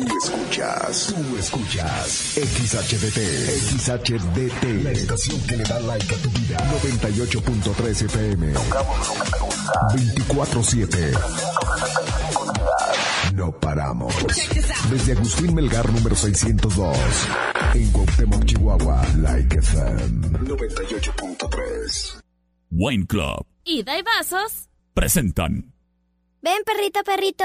Tú escuchas, tú escuchas XHDT, XHDT, la estación que le da like a tu vida. 98.3 FM. 24-7. No paramos. Desde Agustín Melgar número 602. En Cuauhtémoc, Chihuahua. Like FM 98.3. Wine Club y y Vasos presentan. Ven, perrito, perrito.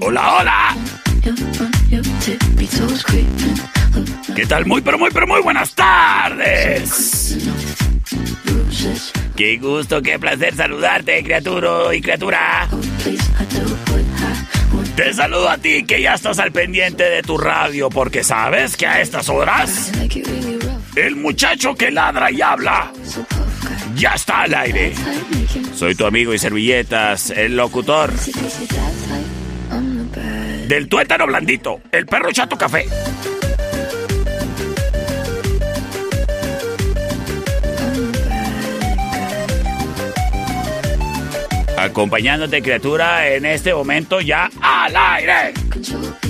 Hola. ¿Qué tal? Muy, pero muy, pero muy buenas tardes. Qué gusto, qué placer saludarte, criatura y criatura. Te saludo a ti que ya estás al pendiente de tu radio, porque sabes que a estas horas el muchacho que ladra y habla ya está al aire. Soy tu amigo y servilletas, el locutor del tuétano blandito, el perro chato café. Acompañándote criatura en este momento ya al aire.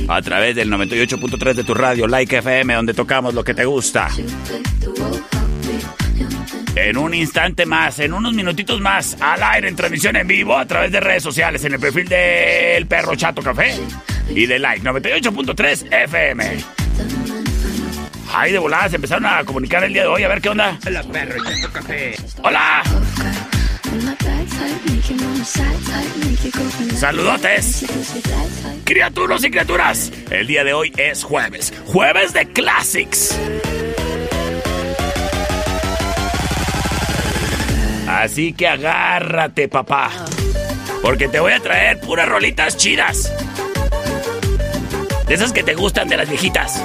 A través del 98.3 de tu radio, Like FM, donde tocamos lo que te gusta. En un instante más, en unos minutitos más, al aire en transmisión en vivo a través de redes sociales, en el perfil del Perro Chato Café y de Like 98.3 FM. Ay, de voladas, empezaron a comunicar el día de hoy. A ver qué onda. Hola, Perro Chato Café. Hola. Saludotes. Criaturas y criaturas. El día de hoy es jueves. Jueves de Classics. Así que agárrate, papá. Porque te voy a traer puras rolitas chidas. De esas que te gustan de las viejitas.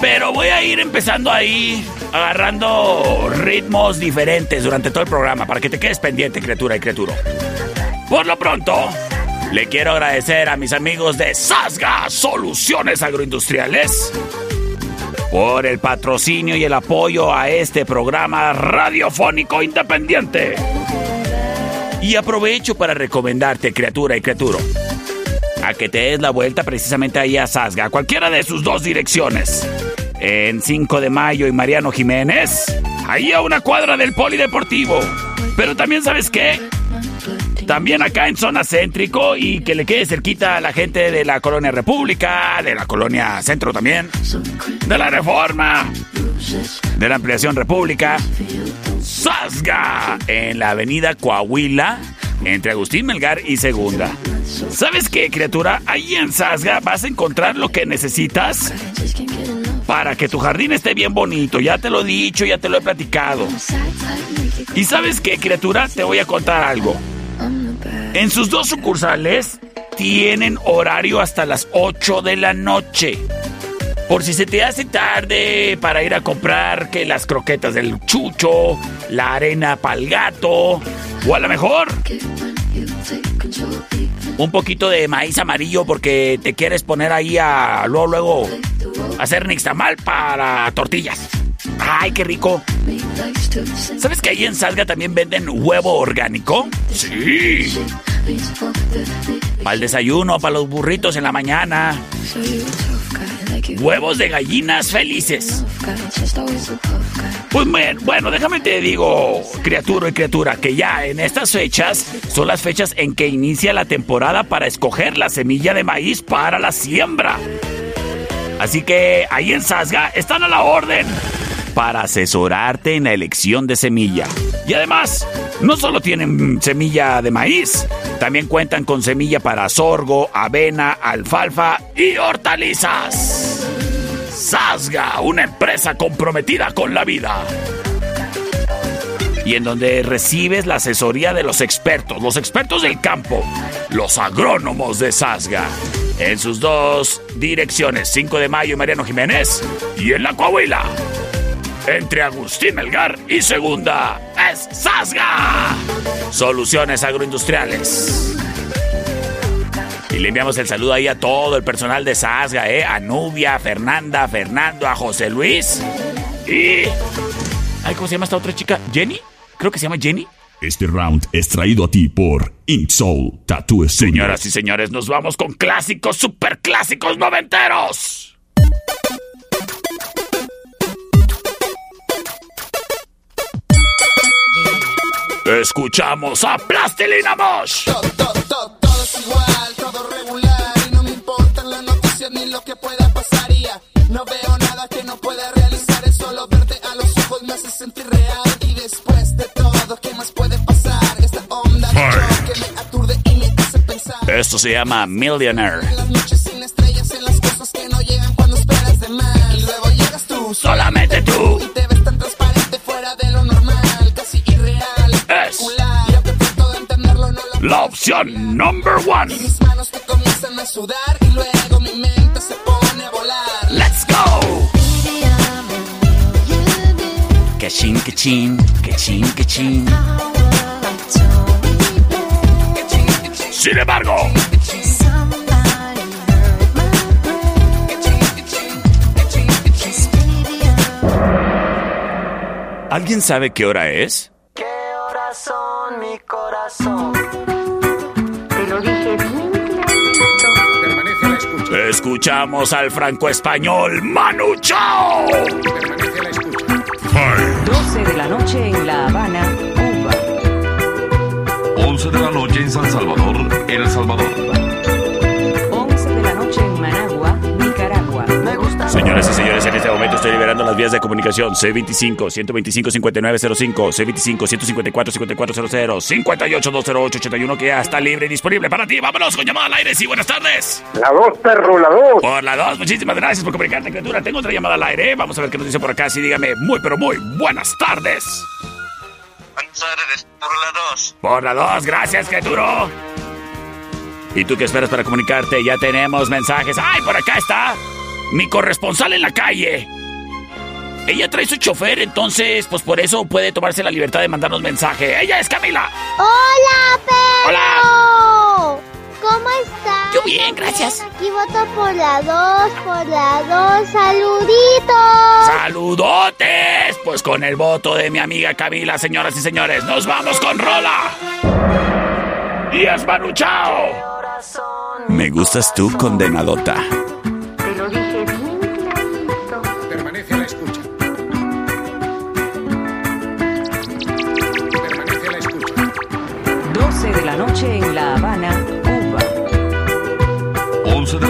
Pero voy a ir empezando ahí agarrando ritmos diferentes durante todo el programa para que te quedes pendiente, criatura y criatura. Por lo pronto, le quiero agradecer a mis amigos de Sasga Soluciones Agroindustriales por el patrocinio y el apoyo a este programa radiofónico independiente. Y aprovecho para recomendarte, criatura y criatura, a que te des la vuelta precisamente ahí a Sasga, cualquiera de sus dos direcciones en 5 de Mayo y Mariano Jiménez, ahí a una cuadra del Polideportivo. Pero también, ¿sabes qué? También acá en zona céntrico y que le quede cerquita a la gente de la Colonia República, de la Colonia Centro también, de la Reforma, de la Ampliación República, Sasga, en la avenida Coahuila, entre Agustín Melgar y Segunda. ¿Sabes qué, criatura? Ahí en Sasga vas a encontrar lo que necesitas para que tu jardín esté bien bonito. Ya te lo he dicho, ya te lo he platicado. ¿Y sabes qué, criatura? Te voy a contar algo. En sus dos sucursales tienen horario hasta las 8 de la noche. Por si se te hace tarde para ir a comprar que las croquetas del chucho, la arena pa'l gato, o a lo mejor un poquito de maíz amarillo porque te quieres poner ahí a luego, luego hacer nixtamal para tortillas. ¡Ay, qué rico! ¿Sabes que ahí en Salga también venden huevo orgánico? Sí. Para el desayuno, para los burritos en la mañana. Huevos de gallinas felices. Pues bueno, déjame te digo, criatura y criatura, que ya en estas fechas son las fechas en que inicia la temporada para escoger la semilla de maíz para la siembra. Así que ahí en Sasga están a la orden. para asesorarte en la elección de semilla. Y además, no solo tienen semilla de maíz, también cuentan con semilla para sorgo, avena, alfalfa y hortalizas. Sasga, una empresa comprometida con la vida. Y en donde recibes la asesoría de los expertos, los expertos del campo, los agrónomos de Sasga. En sus dos direcciones, 5 de mayo y Mariano Jiménez, y en la Coahuila entre Agustín Melgar y Segunda es Sasga. Soluciones agroindustriales. Y le enviamos el saludo ahí a todo el personal de Sasga, ¿eh? A Nubia, a Fernanda, a Fernando, a José Luis. Y... Ay, ¿cómo se llama esta otra chica? ¿Jenny? Creo que se llama Jenny. Este round es traído a ti por Ink Soul Tattoo Studio. Señoras y señores, nos vamos con clásicos, super clásicos noventeros. Escuchamos a Plastilina Mosh. Todo, todo, todo, todo es igual, todo regular y no me importan las noticias ni lo que pueda pasar y ya no veo nada que no pueda realizar, es solo verte a los ojos me hace sentir real y después de todo, ¿qué más puede Esto se llama Millionaire. Solamente tú. lo La opción number one. mis manos. Let's go. Sin embargo, ¿alguien sabe qué hora es? ¿Qué corazón, mi corazón? Te lo dije bien clarito. Permanece a la escucha. Escuchamos al franco español Manu Chao. Permanece la escucha. 12 de la noche en La Habana. 11 de la noche en San Salvador, El Salvador. 11 de la noche en Managua, Nicaragua. Me gusta. Señoras y señores, en este momento estoy liberando las vías de comunicación C25-125-5905, C25-154-5400, 58-208-81 que ya está libre y disponible para ti. Vámonos con llamada al aire. Sí, buenas tardes. La dos, perro, la dos. Por la 2, muchísimas gracias por comunicarte, criatura. Tengo otra llamada al aire. Vamos a ver qué nos dice por acá. Sí, dígame muy, pero muy buenas tardes. Por la 2. Por la 2, gracias, criatura. ¿Y tú qué esperas para comunicarte? Ya tenemos mensajes. ¡Ay, por acá está! Mi corresponsal en la calle. Ella trae su chofer, entonces, pues por eso puede tomarse la libertad de mandarnos mensaje. Ella es Camila. ¡Hola, perro! Hola. ¿Cómo estás? Yo bien, gracias. Aquí voto por la 2, por la 2. ¡Saluditos! ¡Saludotes! Pues con el voto de mi amiga Camila, señoras y señores, nos vamos con Rola. Y es Manu Chao. Corazón, Me gustas tú, condenadota. Te lo dije bien. Permanece a la escucha. Permanece a la escucha. 12 de la noche en La Habana, Cuba. 11 de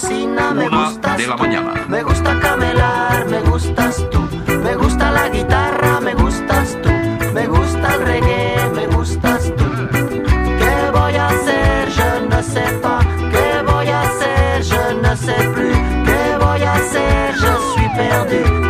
fascina, me Una gustas de la tú. mañana. Me gusta camelar, me gustas tú. Me gusta la guitarra, me gustas tú. Me gusta el reggae, me gustas tú. ¿Qué voy a hacer? Je ne sais pas. ¿Qué voy a hacer? Je ne sais plus. ¿Qué voy a hacer? Je suis perdu.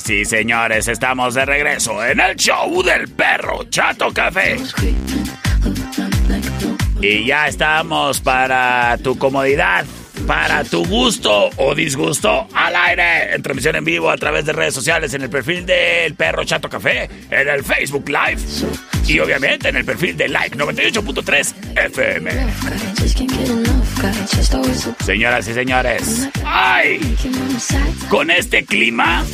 Señoras señores, estamos de regreso en el show del perro Chato Café. Y ya estamos para tu comodidad, para tu gusto o disgusto al aire. En transmisión en vivo a través de redes sociales, en el perfil del perro Chato Café, en el Facebook Live y obviamente en el perfil de Like 98.3 FM. Señoras y señores, ¡ay! Con este clima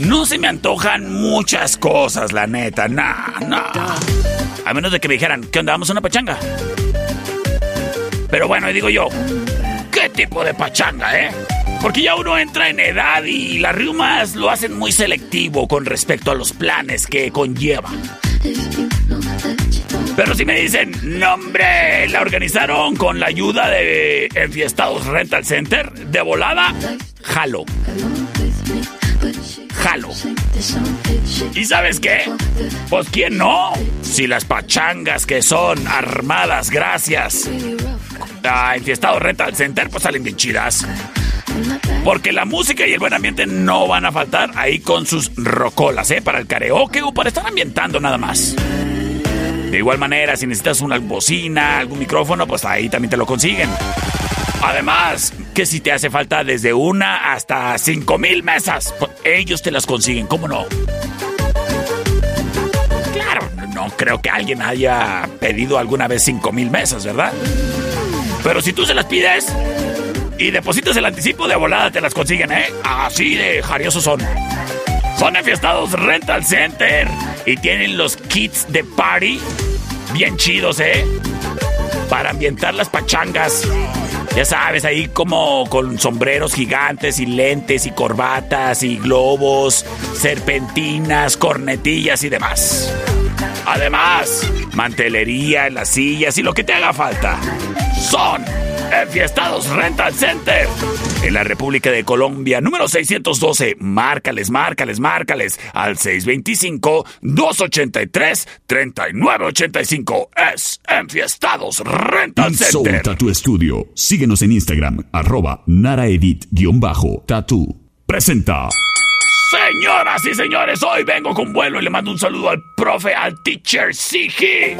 no se me antojan muchas cosas, la neta, nah, nah. A menos de que me dijeran, ¿qué onda? ¿Vamos a una pachanga? Pero bueno, digo yo, ¿qué tipo de pachanga, eh? Porque ya uno entra en edad y las riumas lo hacen muy selectivo con respecto a los planes que conlleva. Pero si me dicen, no hombre, la organizaron con la ayuda de Enfiestados Rental Center, de volada, jalo. Jalo. ¿Y sabes qué? Pues quién no. Si las pachangas que son armadas gracias a Enfiestados Rental Center, pues salen bien chidas. Porque la música y el buen ambiente no van a faltar ahí con sus rocolas, ¿eh? Para el karaoke o para estar ambientando nada más. De igual manera, si necesitas una bocina, algún micrófono, pues ahí también te lo consiguen. Además, que si te hace falta desde una hasta cinco mil mesas, pues ellos te las consiguen, ¿cómo no? Claro, no creo que alguien haya pedido alguna vez cinco mil mesas, ¿verdad? Pero si tú se las pides y depositas el anticipo de volada, te las consiguen, ¿eh? Así de jariosos son. Son enfiestados Rental Center y tienen los kits de party bien chidos, ¿eh? Para ambientar las pachangas. Ya sabes, ahí como con sombreros gigantes y lentes y corbatas y globos, serpentinas, cornetillas y demás. Además, mantelería en las sillas y lo que te haga falta. Son Enfiestados Rental Center. En la República de Colombia, número 612. Márcales, márcales, márcales al 625-283-3985. Es Enfiestados Rental Center. Soul Tattoo Studio. Síguenos en Instagram, arroba naraedit-tattoo. Presenta. Señoras y señores, hoy vengo con vuelo y le mando un saludo al profe, al teacher Sigi.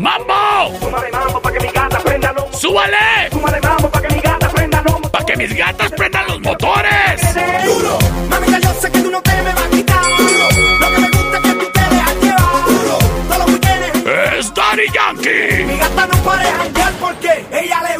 ¡Mambo! Súmale mambo pa' que mi gata prenda lomo. ¡Súbale! Súmale mambo pa' que mi gata prenda. ¡Para que mis gatas prendan los motores! Duro. Mamita, yo sé que tú no te me vas a quitar. Duro. Lo que me gusta es que tú te dejas llevar. Duro. Todos los weekendes. ¡Es Daddy Yankee! Mi gata no para de janguear porque ella le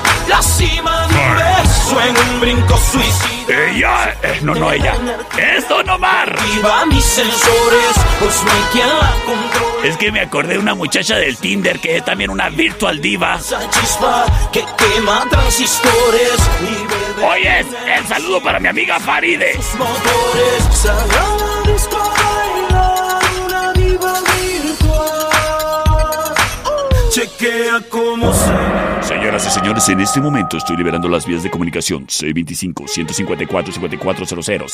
la cima de un beso en un brinco suicida. Ella, eh, no, no, ella. ¡Es Don Omar! Activa mis sensores, pues no hay quien la controle. Es que me acordé de una muchacha del Tinder que es también una virtual diva. Esa chispa que quema transistores Oye, el saludo para mi amiga Faride. sus motores. Chequea cómo se Y señores, en este momento estoy liberando las vías de comunicación C25-154-5400,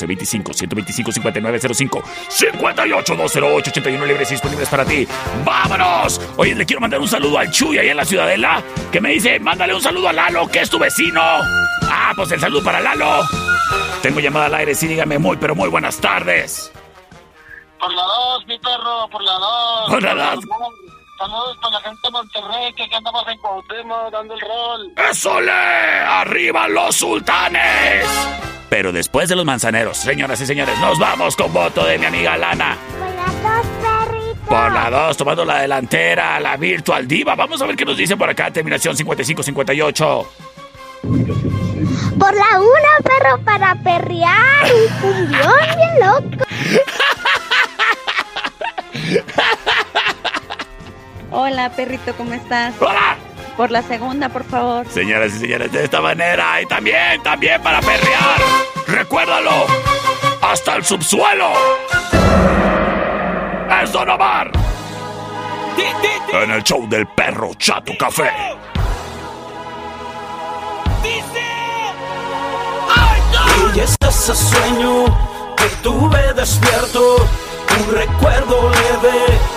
C25-125-5905, 58-208-81 libres y disponibles para ti. ¡Vámonos! Oye, le quiero mandar un saludo al Chuy ahí en la Ciudadela, que me dice, mándale un saludo a Lalo, que es tu vecino. Ah, pues el saludo para Lalo. Tengo llamada al aire, sí, dígame muy, pero muy buenas tardes. Por la dos, mi perro, por la dos. Por la dos. Saludos para la gente de Monterrey, que andamos en Cuauhtémoc dando el rol. ¡Esole! ¡Arriba los sultanes! Pero después de los manzaneros, señoras y señores, nos vamos con voto de mi amiga Lana. Por las dos perritos. Por la 2, tomando la delantera, la Virtual Diva. Vamos a ver qué nos dice por acá, terminación 5558. Por la una, perro, para perrear. Un cumbión bien loco. Hola, perrito, ¿cómo estás? ¡Hola! Por la segunda, por favor. Señoras y señores, de esta manera, y también, también para perrear. Recuérdalo, hasta el subsuelo. Es Don Omar. En el show del perro Chato Café. Y es ese sueño que tuve despierto, un recuerdo leve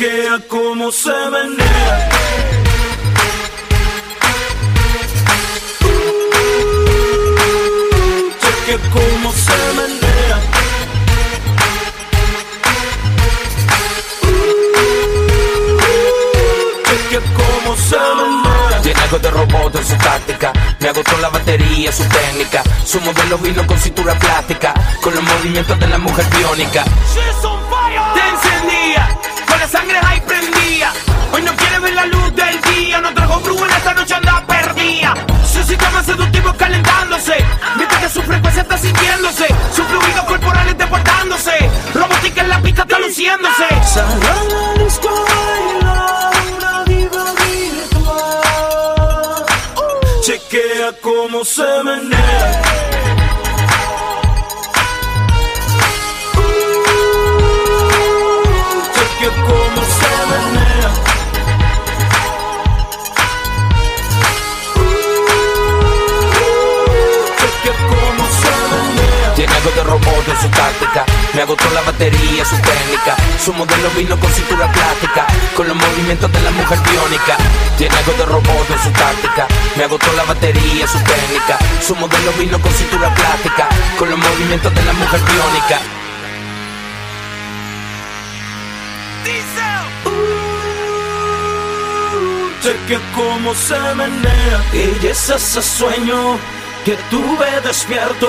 Chequea cómo se menea. Chequea cómo se menea. Chequea cómo se menea. Tiene algo de robot en su táctica. Me agotó la batería, su técnica. Su modelo vino con cintura plástica. Con los movimientos de la mujer biónica. Te encendía, con la sangre ahí prendía. Hoy no quiere ver la luz del día, no trajo en esta noche anda perdida. Su sistema seductivo calentándose, mientras que su frecuencia está sintiéndose. Sus fluidos corporales deportándose, robótica en la pista está luciéndose. Chequea cómo se menea. Agotó la batería, su técnica. Su modelo vino con cintura plástica, con los movimientos de la mujer biónica. Tiene algo de robot en su táctica. Me agotó la batería, su técnica. Su modelo vino con cintura plástica, con los movimientos de la mujer biónica. Cheque cómo se menea y es ese sueño que tuve despierto,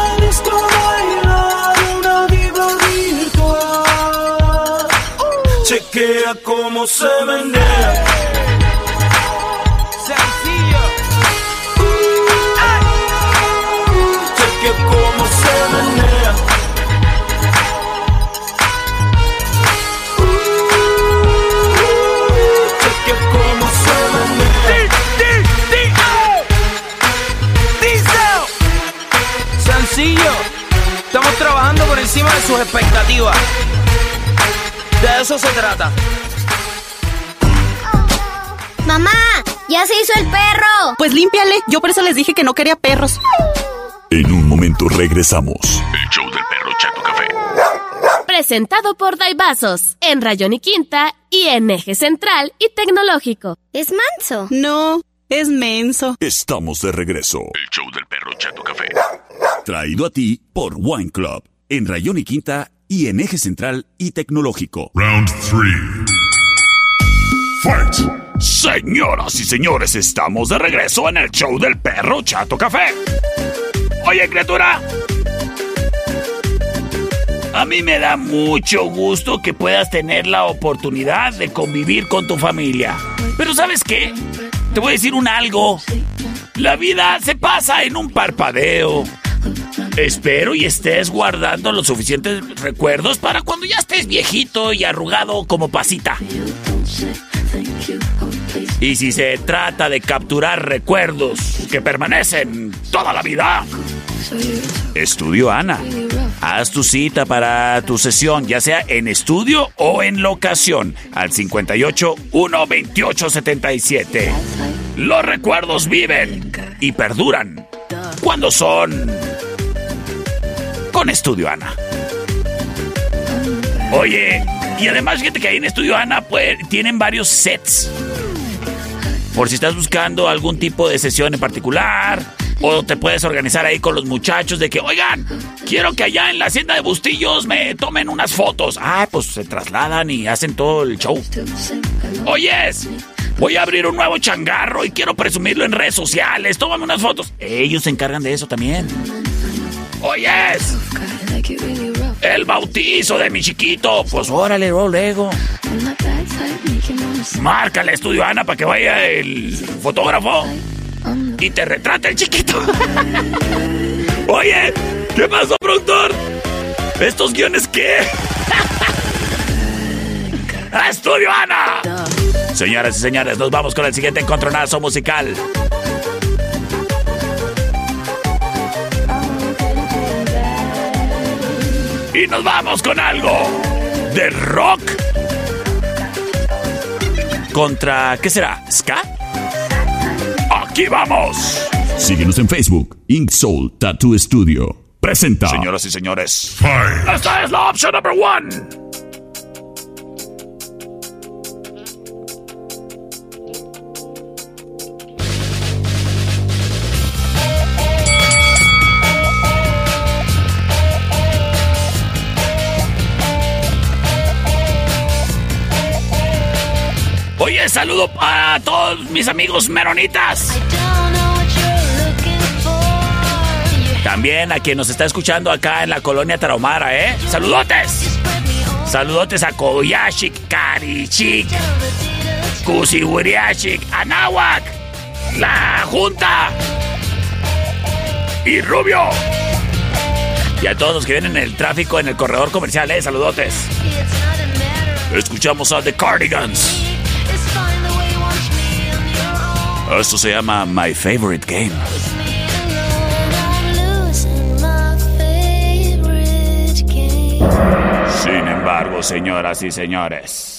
Chequea cómo se menea. Encima de sus expectativas. De eso se trata. Mamá, ya se hizo el perro. Pues límpiale. Yo por eso les dije que no quería perros. En un momento regresamos. El show del perro Chato Café. Presentado por Daibazos, en Rayón y Quinta y en Eje Central y Tecnológico. ¿Es manso? No, es menso. Estamos de regreso. El show del perro Chato Café. Traído a ti por Wine Club. En Rayón y Quinta y en Eje Central y Tecnológico. Round 3. Fight. Señoras y señores, estamos de regreso en el show del perro Chato Café. Oye, criatura. A mí me da mucho gusto que puedas tener la oportunidad de convivir con tu familia. Pero ¿sabes qué? Te voy a decir un algo. La vida se pasa en un parpadeo. Espero y estés guardando los suficientes recuerdos para cuando ya estés viejito y arrugado como pasita. Y si se trata de capturar recuerdos que permanecen toda la vida, Estudio Ana. Haz tu cita para tu sesión, ya sea en estudio o en locación, al 58 128 77. Los recuerdos viven y perduran cuando son con Estudio Ana. Oye, y además fíjate que ahí en Estudio Ana pues, tienen varios sets. Por si estás buscando algún tipo de sesión en particular, o te puedes organizar ahí con los muchachos de que, oigan, quiero que allá en la hacienda de Bustillos me tomen unas fotos. Ah, pues se trasladan y hacen todo el show. Oyes, voy a abrir un nuevo changarro y quiero presumirlo en redes sociales. Tómame unas fotos. Ellos se encargan de eso también. Oyes, el bautizo de mi chiquito. Pues órale, luego. Márcale estudio Ana para que vaya el fotógrafo y te retrata el chiquito. Oye, ¿qué pasó, productor? ¿Estos guiones qué? ¡A Estudio Ana! Señoras y señores, nos vamos con el siguiente encontronazo musical. Y nos vamos con algo de rock. ¿Contra qué será? ¿Ska? ¡Aquí vamos! Síguenos en Facebook, Ink Soul Tattoo Studio. Presenta. Señoras y señores, esta es la opción number one. Saludo a todos mis amigos meronitas. También a quien nos está escuchando acá en la colonia Tarahumara, ¿eh? ¡Saludotes! Saludotes a Koyashik, Karichik, Kusiwiriashik, Anáhuac, La Junta y Rubio. Y a todos los que vienen en el tráfico, en el corredor comercial, eh, saludotes. Escuchamos a The Cardigans. Esto se llama My Favorite Game. Sin embargo, señoras y señores.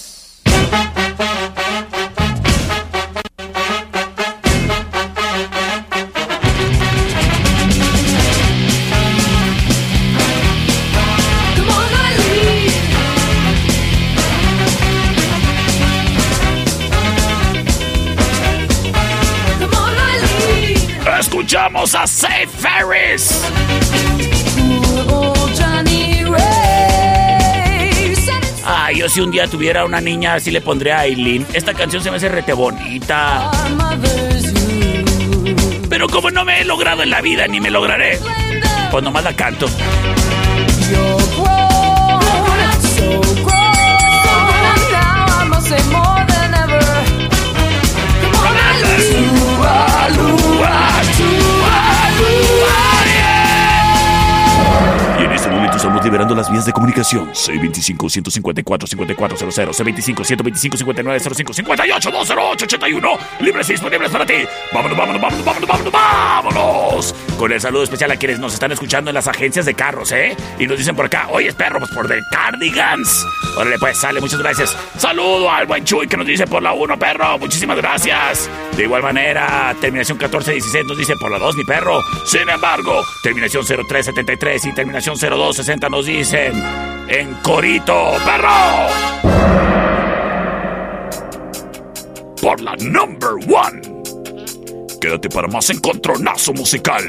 Escuchamos a Safe Ferris. Ah, yo si un día tuviera una niña así le pondría a Aileen. Esta canción se me hace rete bonita. Pero como no me he logrado en la vida ni me lograré, pues nomás la canto. Liberando las vías de comunicación. C25-154-5400, C25-125-5905-58-208-81. Libres y disponibles para ti. Vámonos, vámonos, vámonos, vámonos, vámonos, vámonos. Con el saludo especial a quienes nos están escuchando en las agencias de carros, ¿eh? Y nos dicen por acá, oye, perro, pues por The Cardigans. Órale, pues, sale, muchas gracias. Saludo al buen Chuy que nos dice por la 1, perro. Muchísimas gracias. De igual manera, terminación 1416 nos dice por la 2, mi perro. Sin embargo, terminación 0373 y terminación 0260 nos dicen en corito, perro. Por la number one. Quédate para más encontronazo musical.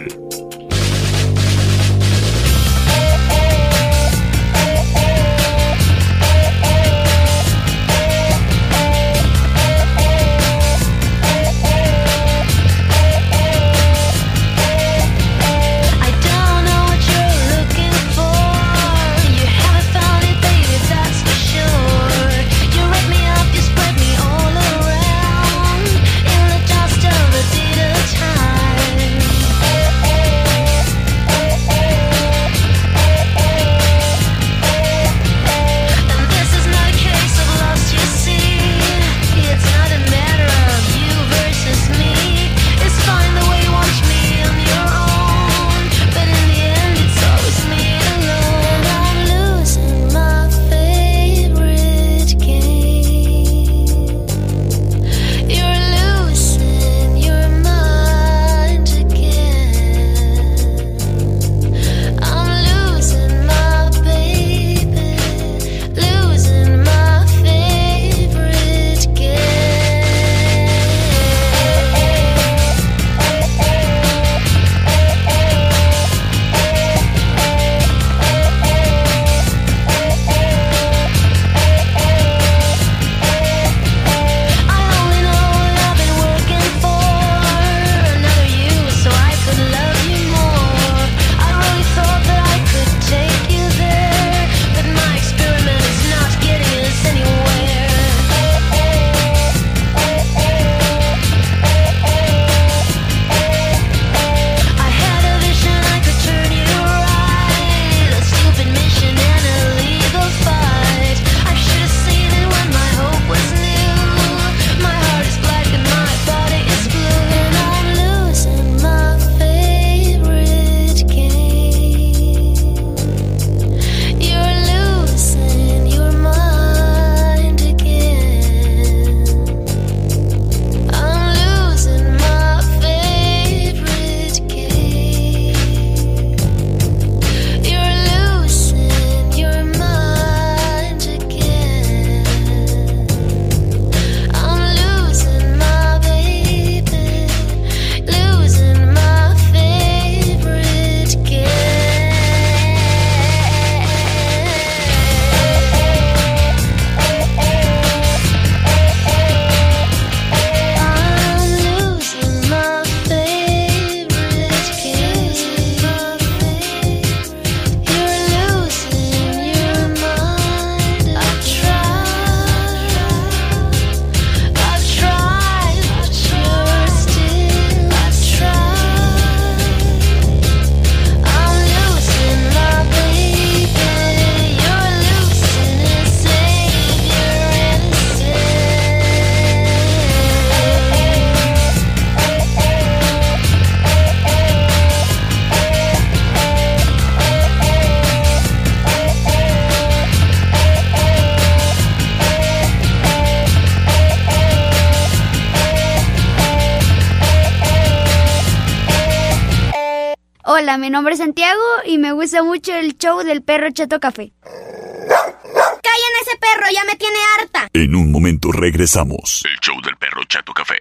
Hola, mi nombre es Santiago y me gusta mucho el show del perro Chato Café. ¡Callen ese perro! ¡Ya me tiene harta! En un momento regresamos. El show del perro Chato Café.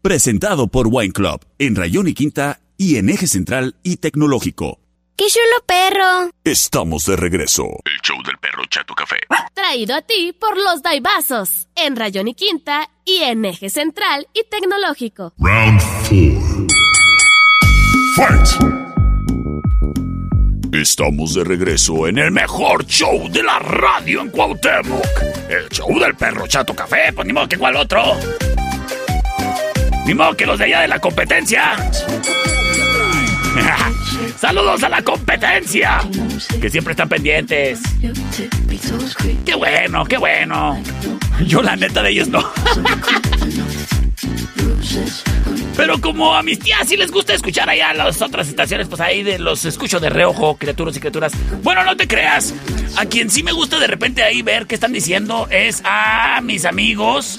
Presentado por Wine Club en Rayón y Quinta y en Eje Central y Tecnológico. ¡Qué chulo perro! Estamos de regreso. El show del perro Chato Café. Traído a ti por los Daibazos, en Rayón y Quinta y en Eje Central y Tecnológico. Round 4. Fight! Estamos de regreso en el mejor show de la radio en Cuauhtémoc. El show del perro Chato Café, pues ni modo que cuál otro. Ni modo que los de allá de la competencia. Saludos a la competencia, que siempre están pendientes. Qué bueno, qué bueno. Yo la neta de ellos no. Pero como a mis tías sí les gusta escuchar allá las otras estaciones, pues ahí de los escucho de reojo, criaturas y criaturas. Bueno, no te creas. A quien sí me gusta de repente ahí ver qué están diciendo es a mis amigos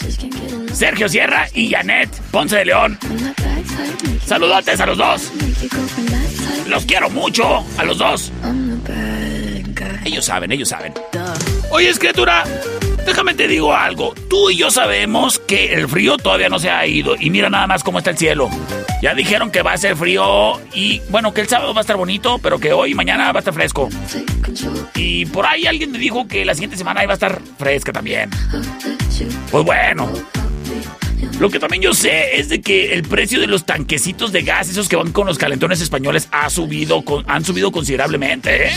Sergio Sierra y Janet Ponce de León. Saludotes a los dos. Los quiero mucho, a los dos. Ellos saben, ellos saben. Oye, criatura, déjame te digo algo. Tú y yo sabemos que el frío todavía no se ha ido. Y mira nada más cómo está el cielo. Ya dijeron que va a ser frío y bueno, que el sábado va a estar bonito, pero que hoy y mañana va a estar fresco. Y por ahí alguien me dijo que la siguiente semana iba a estar fresca también. Pues bueno. Lo que también yo sé es de que el precio de los tanquecitos de gas, esos que van con los calentones españoles, ha subido, con- han subido considerablemente, ¿eh?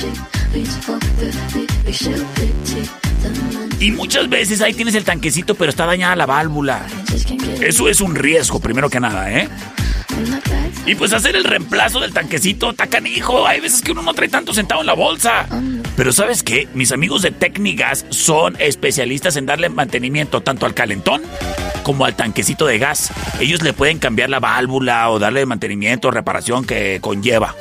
Y muchas veces ahí tienes el tanquecito, pero está dañada la válvula. Eso es un riesgo, primero que nada, ¿eh? Y pues hacer el reemplazo del tanquecito, está canijo. Hay veces que uno no trae tanto centavo en la bolsa. Pero ¿sabes qué? Mis amigos de Tecnigas son especialistas en darle mantenimiento tanto al calentón como al tanquecito de gas. Ellos le pueden cambiar la válvula o darle mantenimiento reparación que conlleva.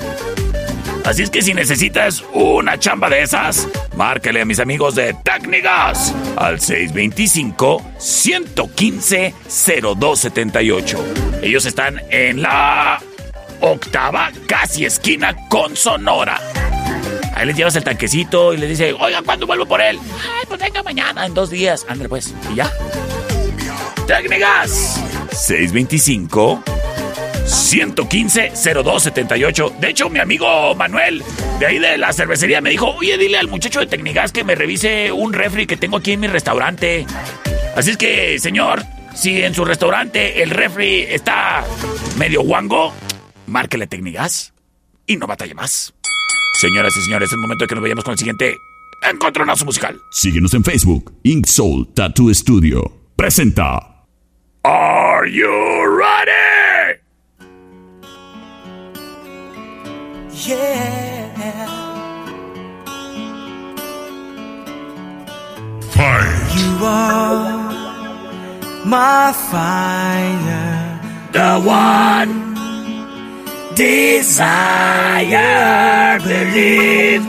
Así es que si necesitas una chamba de esas, márcale a mis amigos de Tecnigas al 625-115-0278. Ellos están en la octava, casi esquina con Sonora. Ahí les llevas el tanquecito y les dice, oiga, ¿cuándo vuelvo por él? Ay, pues venga mañana, en dos días. Ándale pues, y ya. Técnicas 625 115 0278. De hecho, mi amigo Manuel, de ahí de la cervecería, me dijo: Oye, dile al muchacho de Tecnigas que me revise un refri que tengo aquí en mi restaurante. Así es que, señor, si en su restaurante el refri está medio guango, márquele Tecnigas y no batalle más. Señoras y señores, es el momento de que nos vayamos con el siguiente encontronazo musical. Síguenos en Facebook. Ink Soul Tattoo Studio. Presenta. Are you ready? Yeah. Fight! You are my fire. The one desire, believe.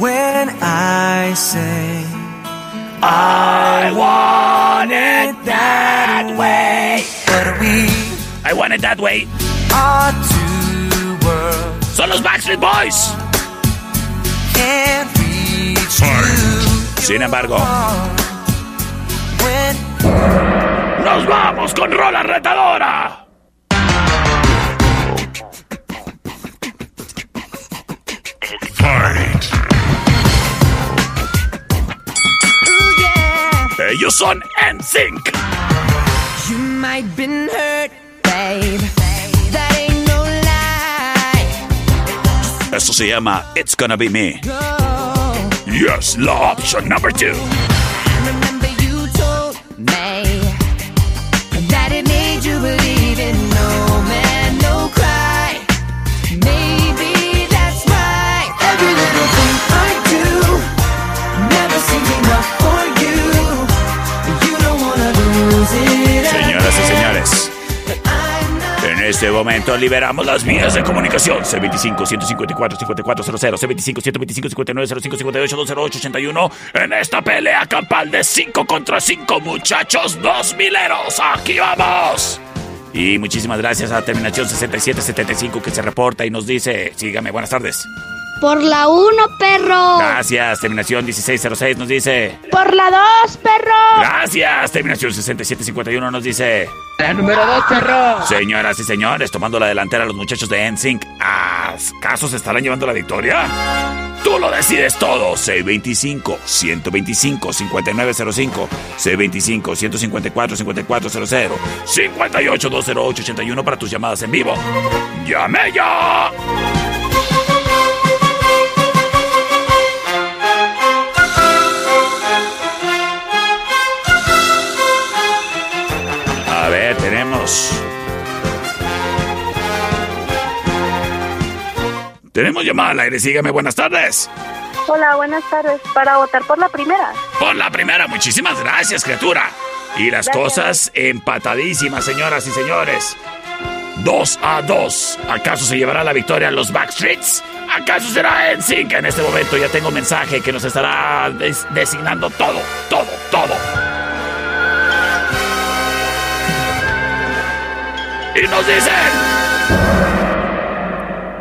When I say I want it that way. But we I want it that way. are two worlds Son los Backstreet Boys. Sin embargo, nos vamos con rola retadora. Ellos son NSYNC. you might been hurt, babe. Esto se llama It's Gonna Be Me. Yes, la option number two. Este momento liberamos las vías de comunicación. C25-154-5400, C25-125-5905-58-208-81. En esta pelea campal de 5 contra 5, muchachos, dos mileros. ¡Aquí vamos! Y muchísimas gracias a terminación 6775 que se reporta y nos dice, sígame, buenas tardes. Por la 1, perro. Gracias, terminación 1606 nos dice. Por la 2, perro. Gracias, terminación 6751 nos dice. La número 2, perro. Señoras y señores, tomando la delantera los muchachos de NSYNC, ¿acaso se estarán llevando la victoria? Tú lo decides todo. C25-125-5905. C25-154-5400. 58-208-81 para tus llamadas en vivo. ¡Llame ya! Tenemos llamada al aire, sígame, buenas tardes. Hola, buenas tardes. Para votar por la primera. Por la primera, muchísimas gracias, criatura. Y las Gracias. cosas empatadísimas, señoras y señores. Dos a dos. ¿Acaso se llevará la victoria a los Backstreets? ¿Acaso será NSYNC? En este momento ya tengo un mensaje que nos estará des- designando todo, todo, todo. Y nos dicen...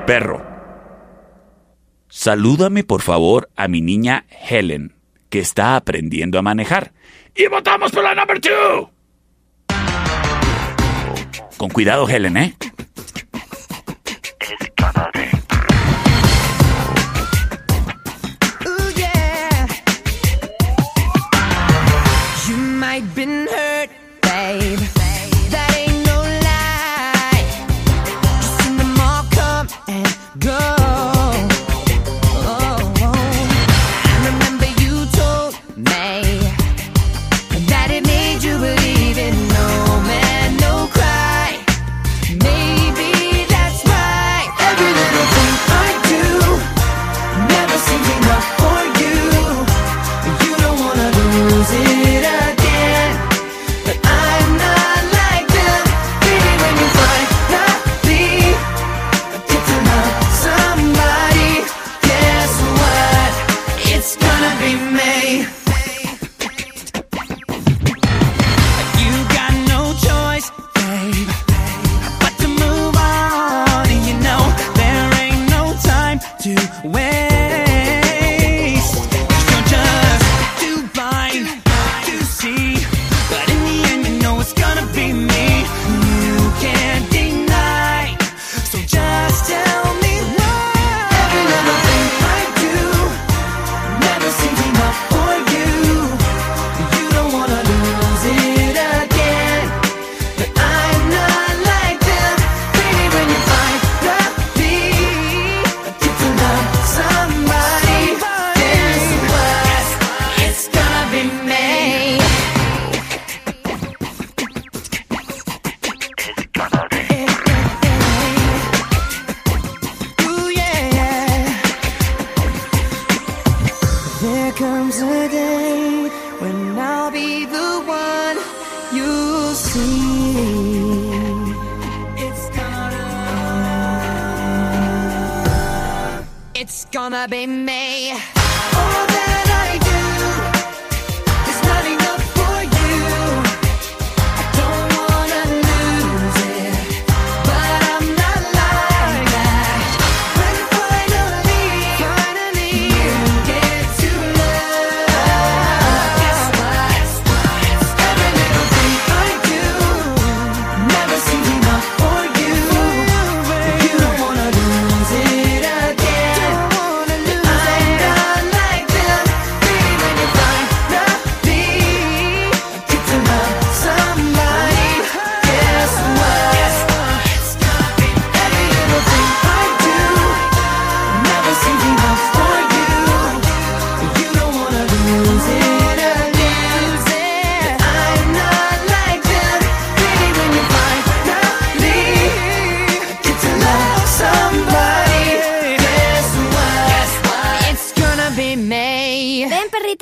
Perro, salúdame por favor a mi niña Helen, que está aprendiendo a manejar. Y votamos por la number two. Con cuidado, Helen, ¿eh? Yeah.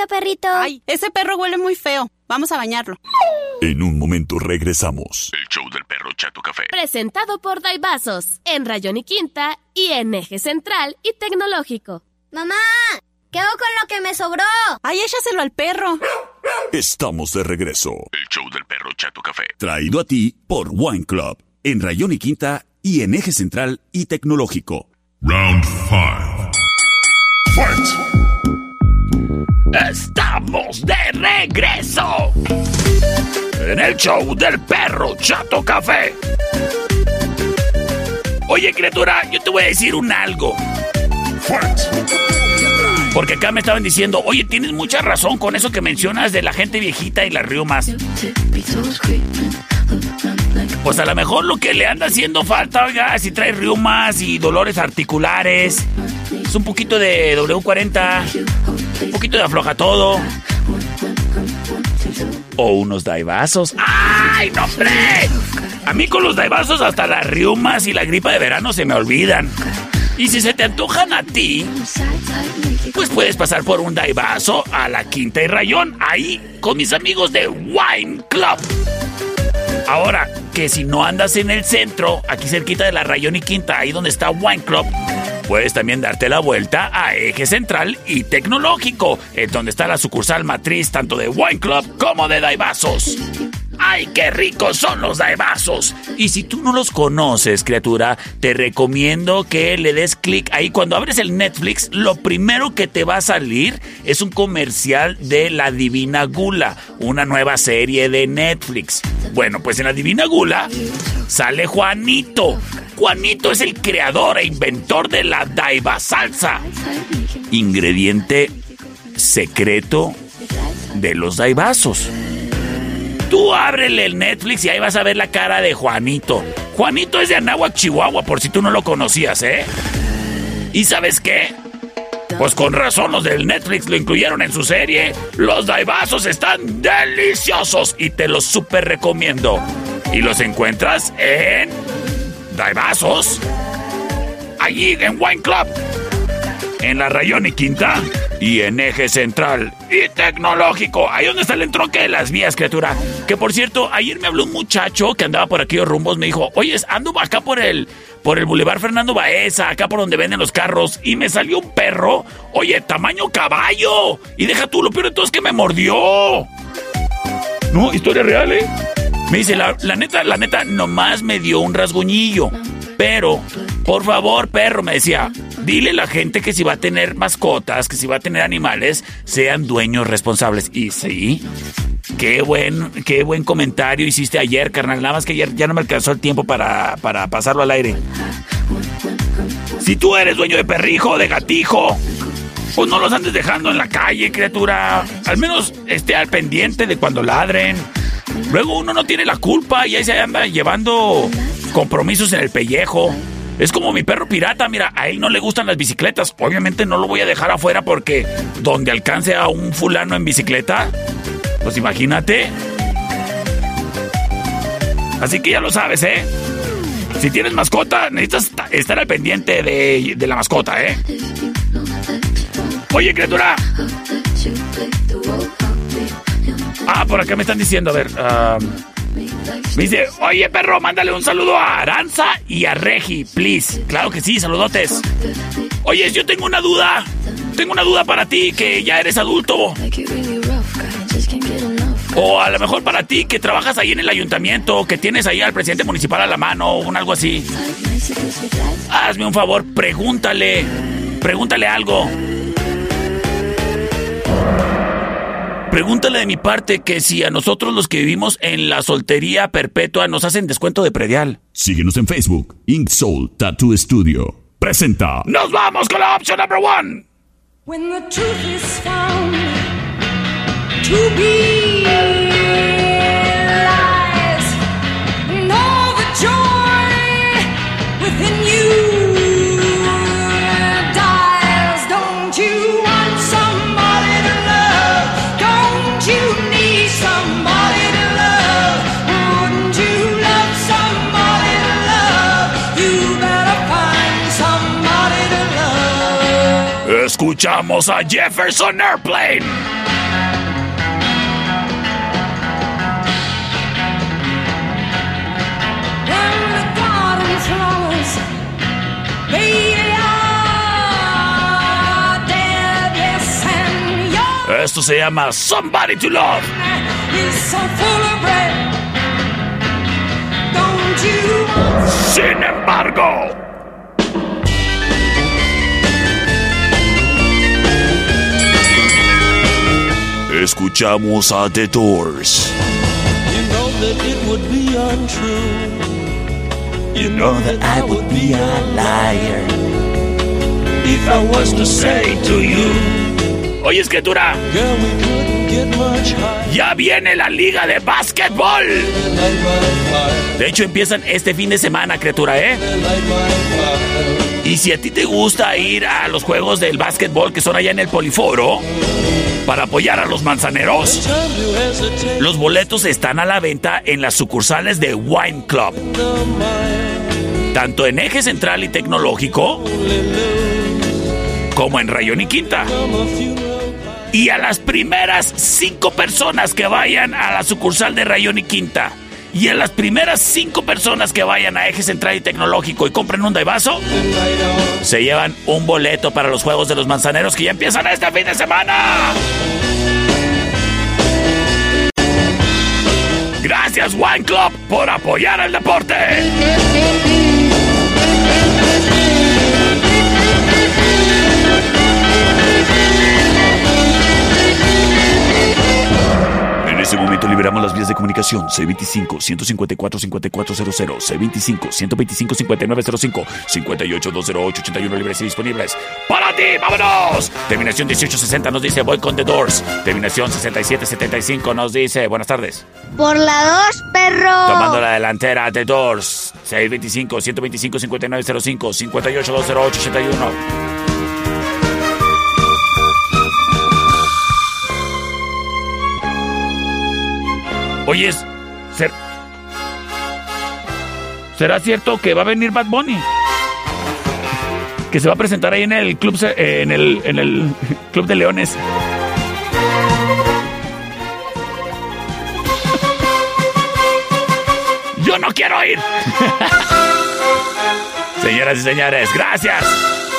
Perrito. Ay, ese perro huele muy feo. Vamos a bañarlo. En un momento regresamos. El show del perro Chato Café. Presentado por Daibazos, en Rayón y Quinta y en Eje Central y Tecnológico. Mamá, ¿qué hago con lo que me sobró? Ay, échaselo al perro. Estamos de regreso. El show del perro Chato Café. Traído a ti por Wine Club, en Rayón y Quinta y en Eje Central y Tecnológico. Round 5. Fight! Estamos de regreso en el show del perro Chato Café. Oye, criatura, yo te voy a decir un algo. Porque acá me estaban diciendo, oye, tienes mucha razón con eso que mencionas de la gente viejita y las riumas. Pues a lo mejor lo que le anda haciendo falta, oiga, si trae riumas y dolores articulares, es un poquito de W40, un poquito de afloja todo. O unos daibazos. ¡Ay, no, hombre! A mí con los daibazos hasta las riumas y la gripa de verano se me olvidan. Y si se te antojan a ti, pues puedes pasar por un daivazo a la Quinta y Rayón, ahí con mis amigos de Wine Club. Ahora, que si no andas en el centro, aquí cerquita de la Rayón y Quinta, ahí donde está Wine Club, puedes también darte la vuelta a Eje Central y Tecnológico, en donde está la sucursal matriz tanto de Wine Club como de Daibazos. ¡Ay, qué ricos son los daibazos! Y si tú no los conoces, criatura, te recomiendo que le des clic ahí. Cuando abres el Netflix, lo primero que te va a salir es un comercial de La Divina Gula, una nueva serie de Netflix. Bueno, pues en La Divina Gula sale Juanito. Juanito es el creador e inventor de la daiba salsa. Ingrediente secreto de los daibazos. Tú ábrele el Netflix y ahí vas a ver la cara de Juanito. Juanito es de Anáhuac, Chihuahua, por si tú no lo conocías, ¿eh? ¿Y sabes qué? Pues con razón los del Netflix lo incluyeron en su serie. Los daibazos están deliciosos y te los súper recomiendo. Y los encuentras en Daibazos. Allí en Wine Club. En la Rayón y Quinta. Y en Eje Central y Tecnológico. Ahí donde está el entronque de las vías, criatura. Que por cierto, ayer me habló un muchacho que andaba por aquellos rumbos. Me dijo, oye, ando acá por el, por el Boulevard Fernando Baeza, acá por donde venden los carros. Y me salió un perro, oye, tamaño caballo. Y deja tú, lo peor de todo es que me mordió. No, historia real, ¿eh? Me dice, la, la neta, la neta, nomás me dio un rasguñillo. Pero, por favor, perro, me decía, dile a la gente que si va a tener mascotas, que si va a tener animales, sean dueños responsables. Y sí, qué buen, qué buen comentario hiciste ayer, carnal. Nada más que ayer ya no me alcanzó el tiempo para, para pasarlo al aire. Si tú eres dueño de perrijo de gatijo, pues no los andes dejando en la calle, criatura. Al menos esté al pendiente de cuando ladren. Luego uno no tiene la culpa y ahí se anda llevando compromisos en el pellejo. Es como mi perro pirata, mira, a él no le gustan las bicicletas. Obviamente no lo voy a dejar afuera porque donde alcance a un fulano en bicicleta, pues imagínate. Así que ya lo sabes, ¿eh? Si tienes mascota, necesitas esta- estar al pendiente de, de la mascota, ¿eh? Oye, criatura. Ah, por acá me están diciendo, a ver. ah, me dice, oye, perro, mándale un saludo a Aranza y a Regi, please. Claro que sí, saludotes. Oye, yo tengo una duda. Tengo una duda para ti, que ya eres adulto. O a lo mejor para ti, que trabajas ahí en el ayuntamiento, que tienes ahí al presidente municipal a la mano, o un algo así. Hazme un favor, pregúntale. Pregúntale algo. Pregúntale de mi parte que si a nosotros los que vivimos en la soltería perpetua nos hacen descuento de predial. Síguenos en Facebook, Ink Soul Tattoo Studio. Presenta. ¡Nos vamos con la opción number one! When the truth is found to be escuchamos a Jefferson Airplane. Esto se llama Somebody to Love. Sin embargo, escuchamos a The Doors. You know that it would be untrue. You know that I would be a liar if I was to say to you. Oye, escritura. Girl, we couldn't get much higher. Ya viene la liga de básquetbol. De hecho, empiezan este fin de semana, criatura, ¿eh? Y si a ti te gusta ir a los juegos del básquetbol que son allá en el Poliforo para apoyar a los manzaneros, los boletos están a la venta en las sucursales de Wine Club. Tanto en Eje Central y Tecnológico como en Rayón y Quinta. Y a las primeras cinco personas que vayan a la sucursal de Rayón y Quinta y a las primeras cinco personas que vayan a Eje Central y Tecnológico y compren un vaso, se llevan un boleto para los Juegos de los Manzaneros que ya empiezan este fin de semana. Gracias Wine Club por apoyar el deporte. Momento liberamos las vías de comunicación C25-154-5400, C25-125-5905, 58-208-81 libres y disponibles. ¡Para ti! ¡Vámonos! Terminación 1860 nos dice voy con The Doors. Terminación 6775 nos dice buenas tardes. Por la 2, perro. Tomando la delantera The Doors. 625-125-5905, 58-208-81. Oye, ser- ¿será cierto que va a venir Bad Bunny? Que se va a presentar ahí en el club eh, en el en el club de Leones. Yo no quiero ir. Señoras y señores, gracias.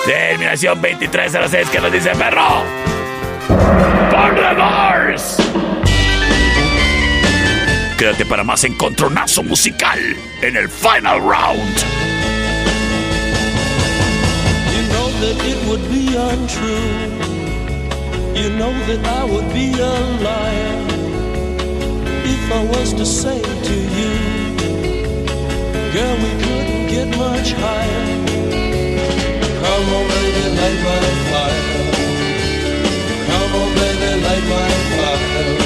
Terminación 2306 que nos dice perro. Por the. Quédate para más encontronazo musical en el final round. You know that it would be untrue. You know that I would be a liar if I was to say to you, Girl, we couldn't get much higher. Come on, baby, light my fire. Come on, baby, light my fire.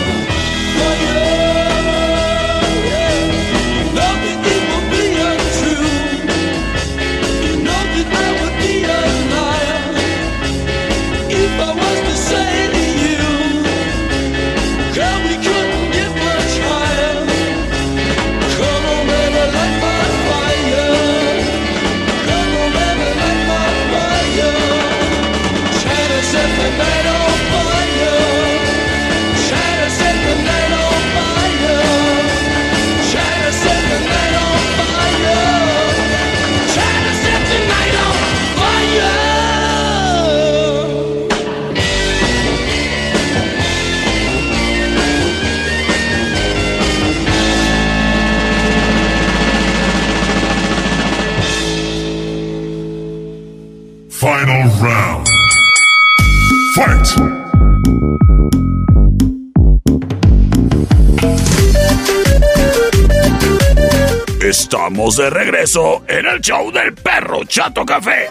De regreso en el show del perro Chato Café.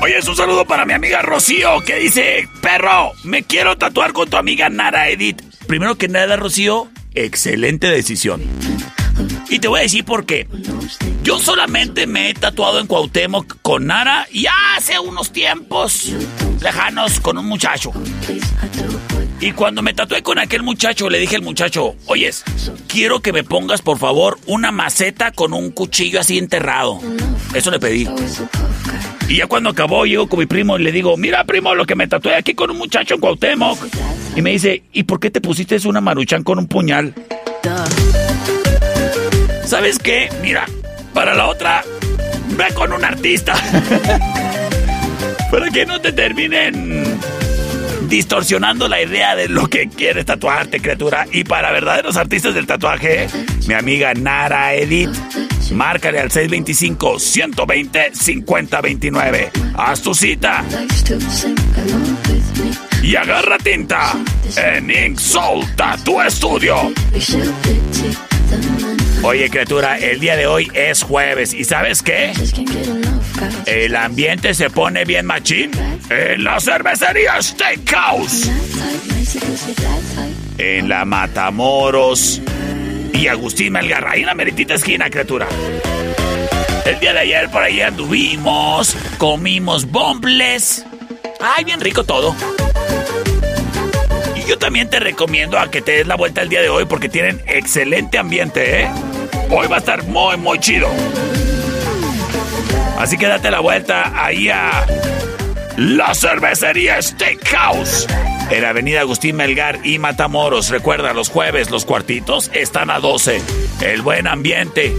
Oye, es un saludo para mi amiga Rocío que dice, perro, me quiero tatuar con tu amiga Nara Edith. Primero que nada, Rocío, excelente decisión. Y te voy a decir por qué. Yo solamente me he tatuado en Cuauhtémoc con Nara y hace unos tiempos lejanos con un muchacho. Y cuando me tatué con aquel muchacho, le dije al muchacho, oyes, quiero que me pongas por favor una maceta con un cuchillo así enterrado. Eso le pedí. Y ya cuando acabó, llego con mi primo y le digo, mira primo, lo que me tatué aquí con un muchacho en Cuauhtémoc. Y me dice, ¿y por qué te pusiste una maruchan con un puñal? ¿Sabes qué? Mira, para la otra, ve con un artista. para que no te terminen distorsionando la idea de lo que quieres tatuarte, criatura. Y para verdaderos artistas del tatuaje, mi amiga Nara Edith, márcale al 625-120-5029. Haz tu cita. Y agarra tinta en Ink Soul Tattoo Studio. Oye, criatura, el día de hoy es jueves. ¿Y sabes qué? El ambiente se pone bien machín en la cervecería Steakhouse. En la Matamoros y Agustín Melgarra. En la meritita esquina, criatura. El día de ayer por ahí anduvimos, comimos bombles. Ay, bien rico todo. Y yo también te recomiendo a que te des la vuelta el día de hoy porque tienen excelente ambiente, ¿eh? Hoy va a estar muy, muy chido. Así que date la vuelta ahí a la cervecería Steakhouse. En Avenida Agustín Melgar y Matamoros. Recuerda, los jueves los cuartitos están a 12. El buen ambiente.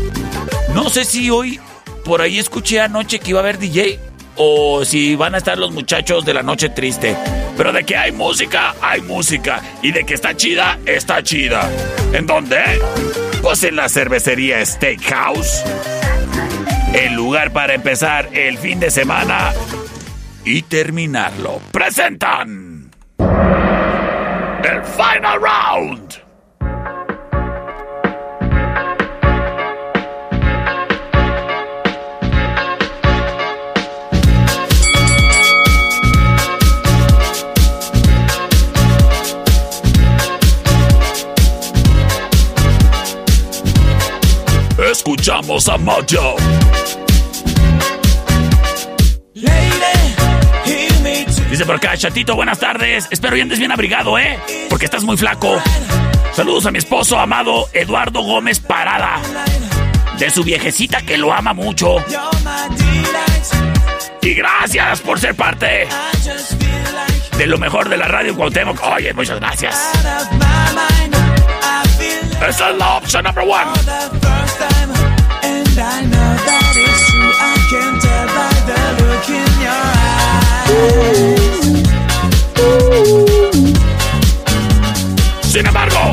No sé si hoy por ahí escuché anoche que iba a haber DJ o si van a estar los muchachos de la noche triste. Pero de que hay música, hay música. Y de que está chida, está chida. ¿En dónde? Pues en la cervecería Steakhouse. El lugar para empezar el fin de semana y terminarlo. Presentan el Final Round. Escuchamos a Mojo. Dice por acá, chatito, buenas tardes. Espero y andes bien abrigado, ¿eh? Porque estás muy flaco. Saludos a mi esposo amado Eduardo Gómez Parada. De su viejecita que lo ama mucho. Y gracias por ser parte de lo mejor de la radio Cuauhtémoc. Oye, muchas gracias. Esa es la opción number one. Sin embargo,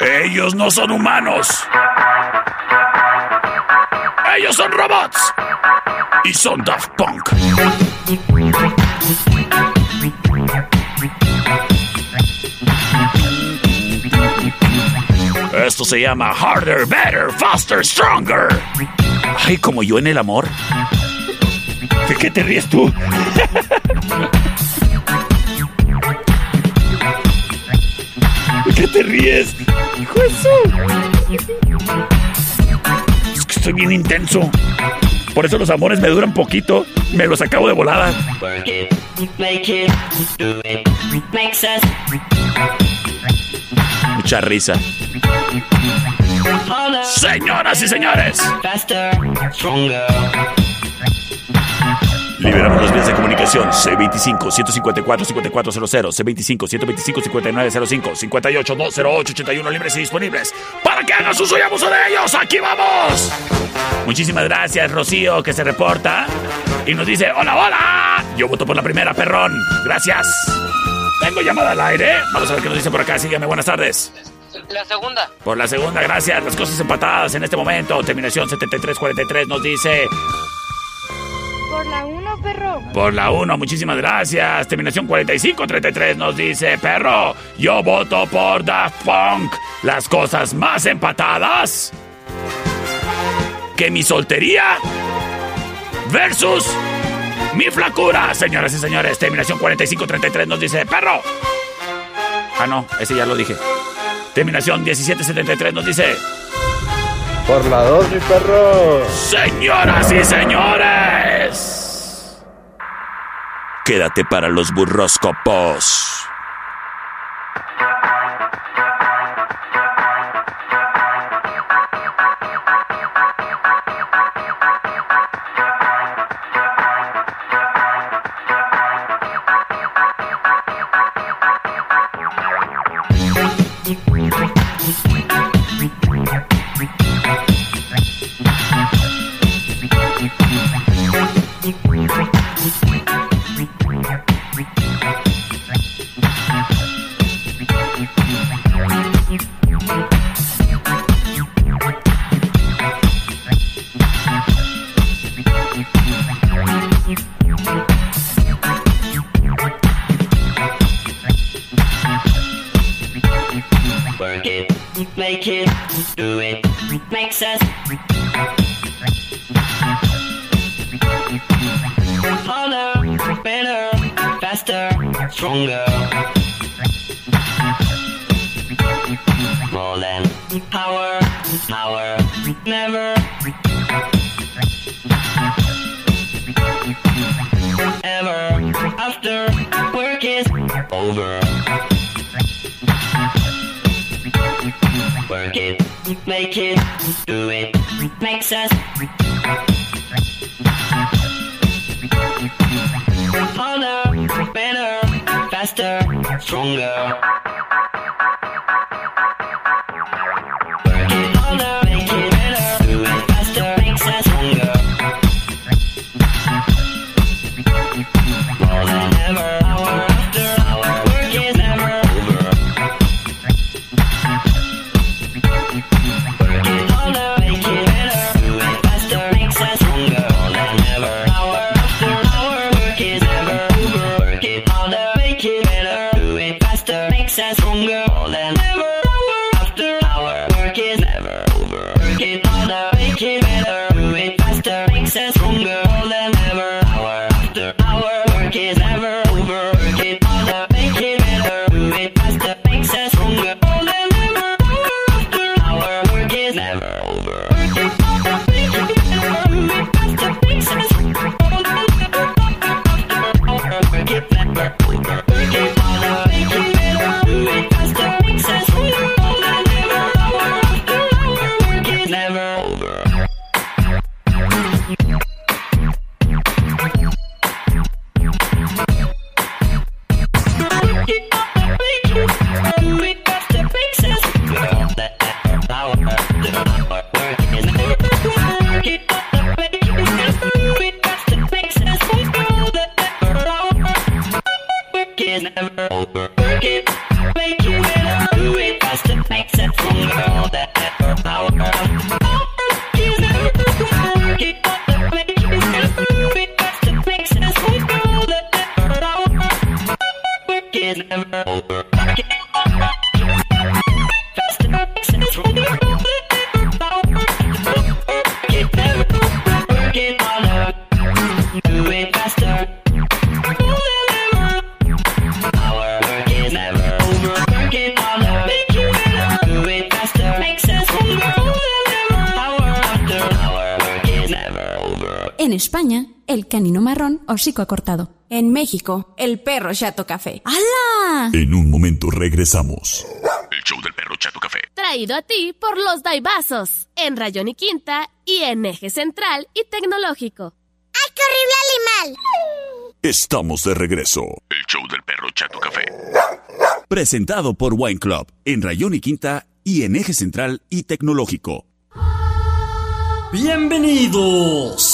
ellos no son humanos. Ellos son robots. Y son Daft Punk. Esto se llama Harder, Better, Faster, Stronger. Ay, como yo en el amor. ¿De qué te ríes tú? ¿De qué te ríes? Hijo de su- Estoy bien intenso. Por eso los amores me duran poquito. Me los acabo de volada. Mucha risa. Señoras y señores. Liberamos las vías de comunicación Terminación C25-154-5400, C25-125-5905, 58-208-81 libres y disponibles para que hagas uso y abuso de ellos. ¡Aquí vamos! Muchísimas gracias, Rocío, que se reporta y nos dice: ¡Hola, hola! Yo voto por la primera, perrón. Gracias. Tengo llamada al aire. Vamos a ver qué nos dice por acá. Sígueme, buenas tardes. La segunda. Por la segunda, gracias. Las cosas empatadas en este momento. Terminación 7343 nos dice. Por la 1, perro. Por la 1, muchísimas gracias. Terminación 4533 nos dice, perro, yo voto por Daft Punk. Las cosas más empatadas que mi soltería versus mi flacura. Señoras y señores, terminación 4533 nos dice, perro. Ah, no, ese ya lo dije. Terminación 1773 nos dice, Por la 2, mi perro. Señoras y señores. Quédate para los burroscopos. Makes harder, better, faster, stronger. More than power, power, never. Ever after work is over. Make it, do it, makes us. Harder, better, faster, stronger. España, el canino marrón hocico acortado. En México, el perro chato café. ¡Hala! En un momento regresamos. El show del perro Chato Café. Traído a ti por los Daibazos, en Rayón y Quinta y en Eje Central y Tecnológico. ¡Ay, qué horrible animal! Estamos de regreso. El show del perro Chato Café. Presentado por Wine Club en Rayón y Quinta y en Eje Central y Tecnológico. Bienvenidos.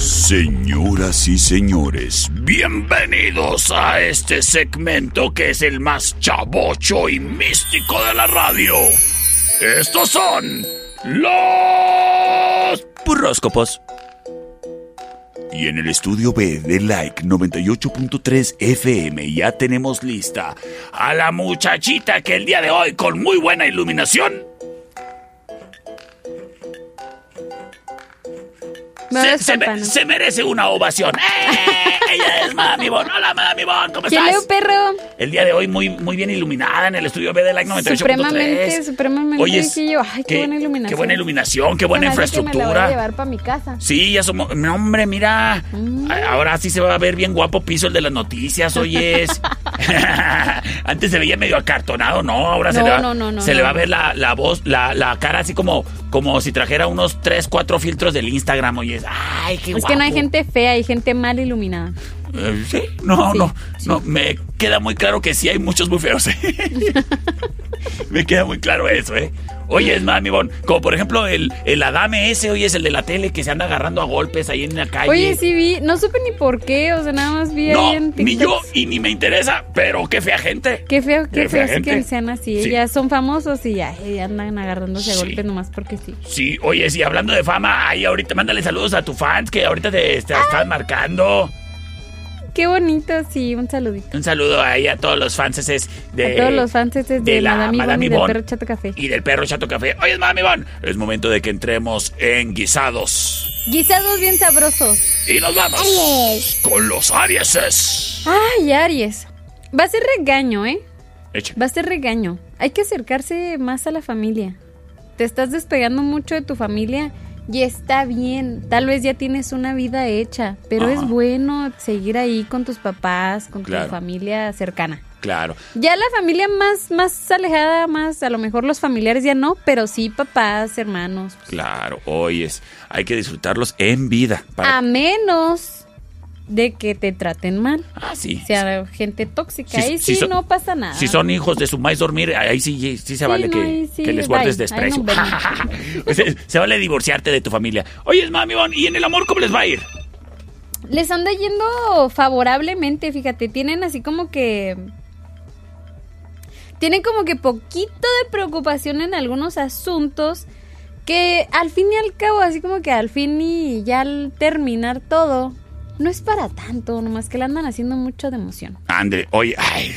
Señoras y señores, bienvenidos a este segmento que es el más chavocho y místico de la radio. Estos son los burróscopos. Y en el estudio B de Like 98.3 FM ya tenemos lista a la muchachita que el día de hoy con muy buena iluminación se, se me- se merece una ovación. ¡Eh! Ella es Bon. Hola, Bon, ¿cómo ¿Quién estás? leo, perro? El día de hoy muy, muy bien iluminada en el estudio B de Like 98.3. Supremamente, supremamente. Oye, ay, qué, buena iluminación. Qué buena iluminación, qué buena Se me hace que me la voy a infraestructura. llevar para mi casa. Sí, ya somos. No, hombre, mira. Mm. Ahora sí se va a ver bien guapo piso el de las noticias, oyes. Antes se veía medio acartonado, no. Ahora se, le va, no, no, no, se le va a ver la, la voz, la, la cara así como, como si trajera unos 3, 4 filtros del Instagram, Ay, qué Es guapo. que no hay gente fea, hay gente mal iluminada. Eh, sí, no, no, no. Me queda muy claro que sí hay muchos muy feos. ¿eh? me queda muy claro eso, ¿eh? Oye, es mami, Bon, como por ejemplo el, el Adame ese, oye, es el de la tele que se anda agarrando a golpes ahí en la calle. Oye, sí vi, no supe ni por qué, o sea, nada más vi No, ahí en ni yo y ni me interesa, pero qué fea gente. Qué feo, qué, Qué feo fea es que sean así. Sí. Ya son famosos y ya eh, andan agarrándose a Sí. golpes nomás porque sí. Sí, oye, sí, hablando de fama, ay, ahorita mándale saludos a tu fans que ahorita te, te están marcando. Qué bonito, sí, un saludito. Un saludo ahí a todos los fans de... a todos los fans de, de la Madame Madame y del perro Chato Café. y del perro Chato Café. Oye, Mami Bon, es momento de que entremos en guisados. Guisados bien sabrosos. Y nos vamos con los Arieses. Ay, Aries. Va a ser regaño, ¿eh? Eche. Va a ser regaño. Hay que acercarse más a la familia. Te estás despegando mucho de tu familia y está bien. Tal vez ya tienes una vida hecha, pero Ajá. es bueno seguir ahí con tus papás, con Claro. tu familia cercana. Claro. Ya la familia más, más alejada, más, a lo mejor los familiares ya no, pero sí papás, hermanos. Claro, oyes, hay que disfrutarlos en vida. Para... A menos de que te traten mal. Ah, sí. Sea gente tóxica. Ahí sí sí, son- no pasa nada. Si son hijos de su maíz dormir, ahí sí, sí se vale no, que, ahí sí, que les guardes desprecio. se, se vale divorciarte de tu familia. Oye, Mami ¿y en el amor cómo les va a ir? Les anda yendo favorablemente, fíjate, tienen así como que... Tienen como que poquito de preocupación en algunos asuntos que al fin y al cabo, así como que al fin y ya al terminar todo, no es para tanto, nomás que le andan haciendo mucho de emoción. Andre, oye, ay.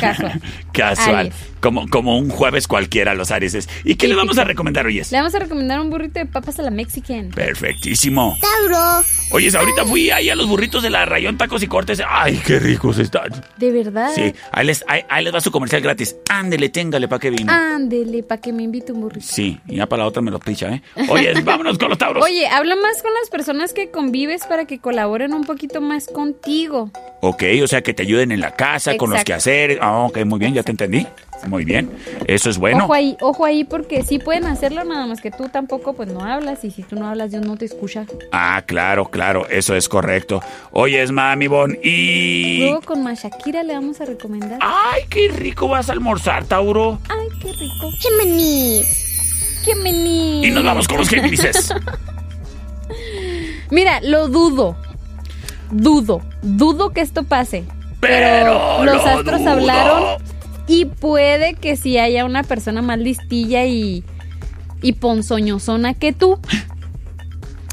Casual. Casual. Aries. Como, como un jueves cualquiera los Aries. ¿Y qué le vamos a recomendar hoy? Le vamos a recomendar un burrito de papas a la Mexican. Perfectísimo. Tauro. Oye, ahorita fui ahí a los burritos de la Rayón Tacos y Cortes. Ay, qué ricos están. De verdad. Sí, ahí les, ahí, ahí les va su comercial gratis. Ándele, téngale, pa' que vino. Ándele, para que me invite un burrito. Sí, y ya para la otra me lo picha, ¿eh? Oye, vámonos con los Tauros. Oye, habla más con las personas que convives para que colaboren un poquito más contigo. Ok, o sea, que te ayuden en la casa, con los quehaceres. Ah, ok, muy bien, ya te entendí. Muy bien, eso es bueno. Ojo ahí, ojo ahí, porque sí pueden hacerlo, nada más que tú tampoco pues no hablas y si tú no hablas Dios no te escucha. Ah, claro, claro, eso es correcto. Oye, es Mami Bon y... Luego con Mashakira le vamos a recomendar. Ay, qué rico vas a almorzar, Tauro. Ay, qué rico. Géminis. Géminis. Y nos vamos con los Géminises. Mira, lo dudo. Dudo. Dudo que esto pase. Pero los lo astros dudo. hablaron y puede que sí haya una persona más listilla y, y ponzoñosona que tú.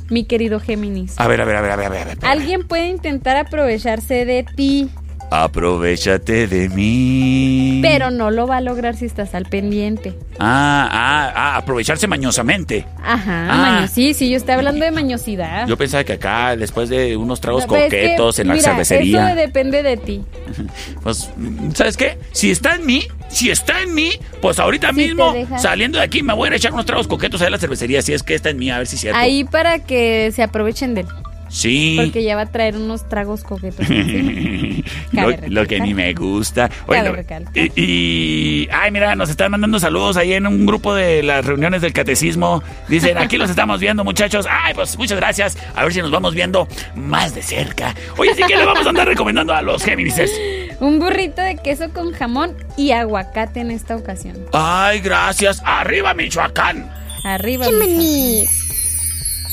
Mi querido Géminis. A ver, a ver, a ver, a ver, a ver. a ver. Alguien puede intentar aprovecharse de ti. Aprovechate de mí. Pero no lo va a lograr si estás al pendiente. Ah, ah, ah, aprovecharse mañosamente. Ajá, Ah. maño- sí, sí, yo estoy hablando de mañosidad. Yo pensaba que acá, después de unos tragos No, pero es que, coquetos en la mira, cervecería. Eso depende de ti. Pues, ¿sabes qué? Si está en mí, si está en mí, pues ahorita Si mismo, saliendo de aquí, me voy a echar unos tragos coquetos a la cervecería. Si es que está en mí, a ver si es cierto. Ahí para que se aprovechen de él. Sí. Porque ya va a traer unos tragos coquetos. lo, que ni me gusta. Oye, lo- y, y- ay, mira, nos están mandando saludos ahí en un grupo de las reuniones del catecismo. Dicen, aquí los estamos viendo, muchachos. Ay, pues muchas gracias. A ver si nos vamos viendo más de cerca. Oye, así que le vamos a andar recomendando a los Géminis. Un burrito de queso con jamón y aguacate en esta ocasión. Ay, gracias. Arriba, Michoacán. Arriba. Michoacán.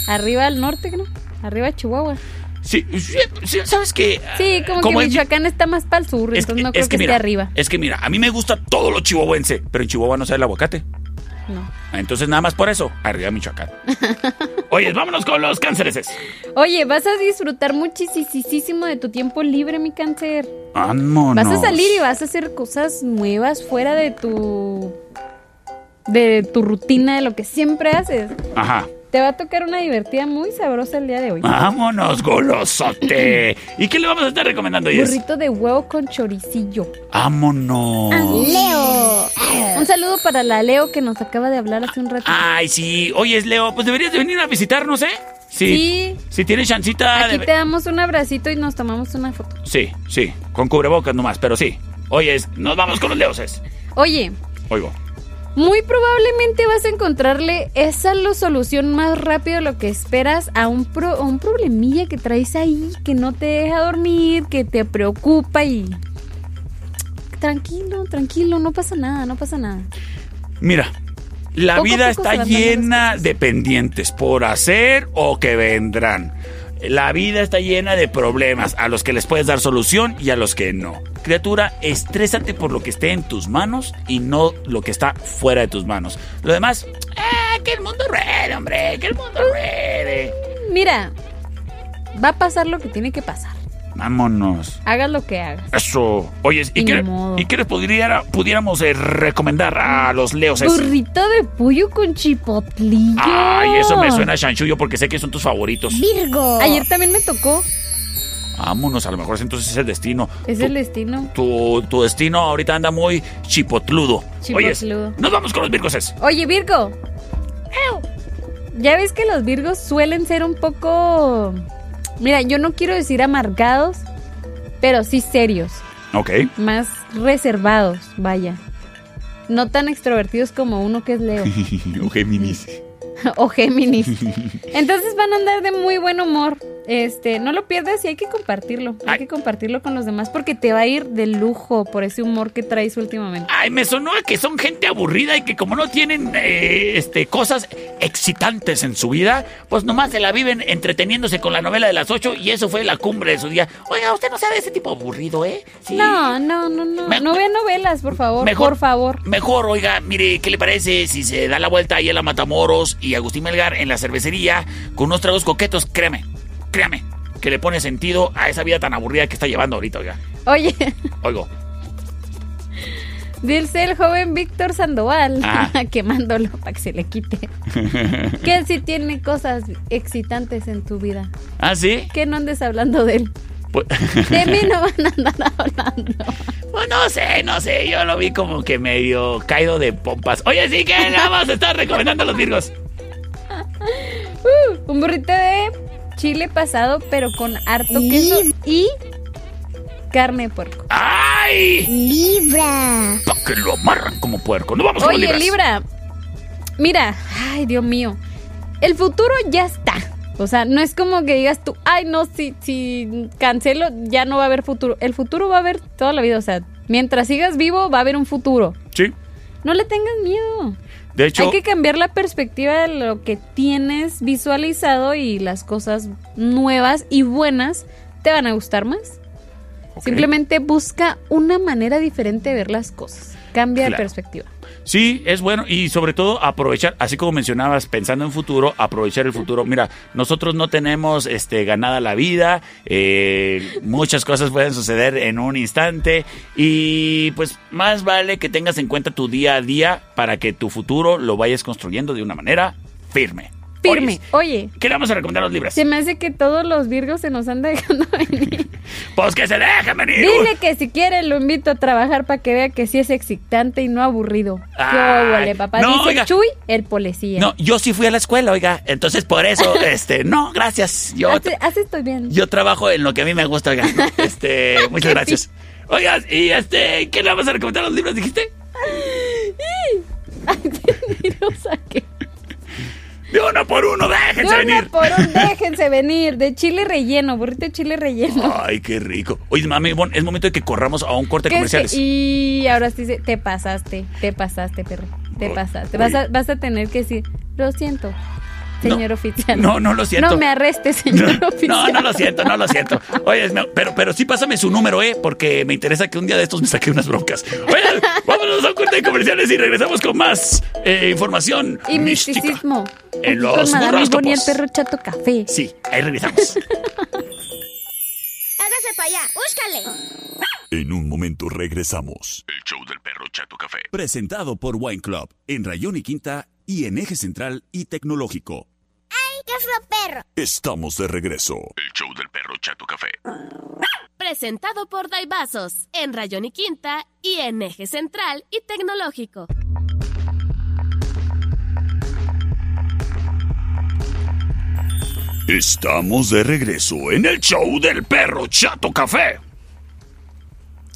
Arriba al norte, ¿no? Arriba Chihuahua. Sí, ¿sabes qué? Sí, como, Como que Michoacán está más para el sur, Es entonces que- no creo es que, que esté mira, arriba. Es que mira, a mí me gusta todo lo chihuahuense, pero en Chihuahua no sale el aguacate. No. Entonces nada más por eso, arriba Michoacán. Oye, vámonos con los cánceres. Oye, vas a disfrutar muchísimo de tu tiempo libre, mi cáncer. Vámonos. Vas a salir y vas a hacer cosas nuevas fuera de tu de tu rutina, de lo que siempre haces. Ajá. Te va a tocar una divertida muy sabrosa el día de hoy. Vámonos, golosote. ¿Y qué le vamos a estar recomendando, Yes? Burrito de huevo con choricillo. Vámonos. Leo. Un saludo para la Leo que nos acaba de hablar hace un rato. Ay, sí. Oye, Leo, pues deberías de venir a visitarnos, ¿eh? Sí. Si tienes chancita. Aquí de- te damos un abracito y nos tomamos una foto. Sí, sí. Con cubrebocas nomás, pero sí. Oye, nos vamos con los leoses. Oye, Oigo. Muy probablemente vas a encontrarle esa lo- solución más rápido de lo que esperas a un, pro- a un problemilla que traes ahí, que no te deja dormir, que te preocupa y... Tranquilo, tranquilo, no pasa nada, no pasa nada. Mira, la Poco vida está llena de pendientes por hacer o que vendrán. La vida está llena de problemas a los que les puedes dar solución y a los que no. Criatura, estrésate por lo que esté en tus manos y no lo que está fuera de tus manos. Lo demás, ¡ah, que el mundo ruede, hombre! ¡Que el mundo ruede! Mira, va a pasar lo que tiene que pasar. Vámonos. Hagas lo que hagas. Eso. Oye, ¿y, Y qué, ni modo. ¿y qué les pudiera, pudiéramos eh, recomendar a los leos? Burrito de pollo con chipotlillo. Ay, eso me suena a chanchullo porque sé que son tus favoritos. Virgo. Ayer también me tocó. Vámonos, a lo mejor entonces es el destino. Es el destino. Tu, tu destino ahorita anda muy chipotludo. Chipotludo. Oyes, nos vamos con los virgoses. Oye, Virgo. Ya ves que los Virgos suelen ser un poco. Mira, yo no quiero decir amargados, pero sí serios. Ok. Más reservados, vaya. No tan extrovertidos como uno que es Leo. o Géminis. o Géminis. Entonces van a andar de muy buen humor. Este, no lo pierdas y hay que compartirlo. Hay que compartirlo con los demás porque te va a ir de lujo por ese humor que traes últimamente. Ay, me sonó a que son gente aburrida y que como no tienen eh, este, cosas excitantes en su vida, pues nomás se la viven entreteniéndose con la novela de las ocho y eso fue la cumbre de su día. Oiga, usted no sabe de ese tipo aburrido, ¿eh? Sí. No, no, no, no. Me- no vea novelas, por favor. Mejor- Por favor. Mejor, oiga, mire, ¿qué le parece si se da la vuelta ahí a la Matamoros y Agustín Melgar en la cervecería con unos tragos coquetos? Créame, créame, que le pone sentido a esa vida tan aburrida que está llevando ahorita, oiga. Oye, Oigo. dice el joven Víctor Sandoval, Ah. quemándolo para que se le quite. Que él sí tiene cosas excitantes en tu vida. ¿Ah, sí? Que no andes hablando de él. Pues, De mí no van a andar hablando. pues no sé, no sé, yo lo vi como que medio caído de pompas. Oye, sí que le vamos a estar recomendando a los virgos. Uh, un burrito de chile pasado, pero con harto queso y carne de puerco. ¡Ay! Libra. Pa' que lo amarran como puerco. No vamos Oye, libras. Libra. Mira, ay, Dios mío. El futuro ya está. O sea, no es como que digas tú, ay, no, si, si cancelo, ya no va a haber futuro. El futuro va a haber toda la vida. O sea, mientras sigas vivo, va a haber un futuro. Sí. No le tengas miedo. De hecho, Hay que cambiar la perspectiva de lo que tienes visualizado y las cosas nuevas y buenas te van a gustar más. Simplemente busca una manera diferente de ver las cosas. Cambia de perspectiva. Sí, es bueno y sobre todo aprovechar, así como mencionabas, pensando en futuro, aprovechar el futuro. Mira, nosotros no tenemos este, ganada la vida, eh, muchas cosas pueden suceder en un instante y pues más vale que tengas en cuenta tu día a día para que tu futuro lo vayas construyendo de una manera firme. Firme. Oye, ¿Qué le vamos a recomendar a los libres? se me hace que todos los virgos se nos han dejando venir. Pues que se dejen venir. Dile que si quiere lo invito a trabajar para que vea que sí es excitante y no aburrido. Ay, ¿Qué papá? no, Dice oiga. Chuy, el policía. No, yo sí fui a la escuela, oiga, entonces por eso, este, no, gracias. Yo, Así, así estoy bien. yo trabajo en lo que a mí me gusta, oiga. Este, muchas gracias. Oiga, y este, ¿qué le vamos a recomendar a los libros, dijiste? Mentirosa que- De uno por uno, déjense De venir. por un, déjense venir. De chile relleno, burrito de chile relleno. Ay, qué rico. Oye, mami, bon, es momento de que corramos a un corte ¿Qué es que- comerciales. y ahora sí, te pasaste, te pasaste, perro. Te pasaste. Vas a, vas a tener que decir, lo siento, señor oficial. No, no lo siento. No me arreste, señor oficial. No, no lo siento, no lo siento. Oye, pero, pero sí pásame su número, ¿eh? Porque me interesa que un día de estos me saque unas broncas. Oye, vámonos a un corte de comerciales y regresamos con más eh, información Y mística. misticismo. En Aquí los con. Bonnie, el perro chato café. Sí, ahí regresamos. Hágase para allá, búscale. En un momento regresamos. El show del perro Chato Café. Presentado por Wine Club en Rayón y Quinta y en Eje Central y Tecnológico. ¡Ay, qué feo perro! Estamos de regreso. El show del perro Chato Café. Presentado por Daibazos, en Rayón y Quinta y en Eje Central y Tecnológico. Estamos de regreso en el show del perro Chato Café.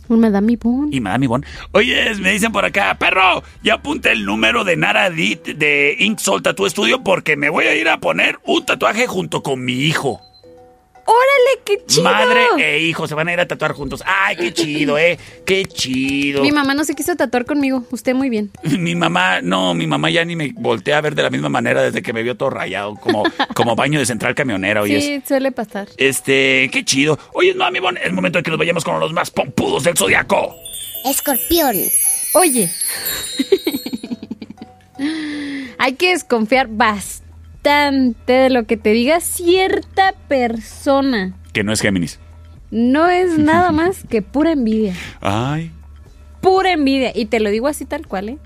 Un Madame Yvonne. Y Madame Ivonne. Oye, me dicen por acá, perro, ya apunté el número de Nara de Ink Soul Tattoo Studio porque me voy a ir a poner un tatuaje junto con mi hijo. ¡Órale, qué chido! Madre e hijo se van a ir a tatuar juntos. ¡Ay, qué chido, eh! ¡Qué chido! Mi mamá no se quiso tatuar conmigo. Usted muy bien. Mi mamá, no, mi mamá ya ni me voltea a ver de la misma manera desde que me vio todo rayado, como, como baño de central camionera, oye. Sí, suele pasar. Este, qué chido. Oye, no, mi bon, es momento de que nos vayamos con los más pompudos del zodiaco. Escorpión. Oye. Hay que desconfiar bastante de lo que te diga cierta persona. Que no es Géminis. No es nada más que pura envidia. Ay. Pura envidia. Y te lo digo así tal cual, ¿eh?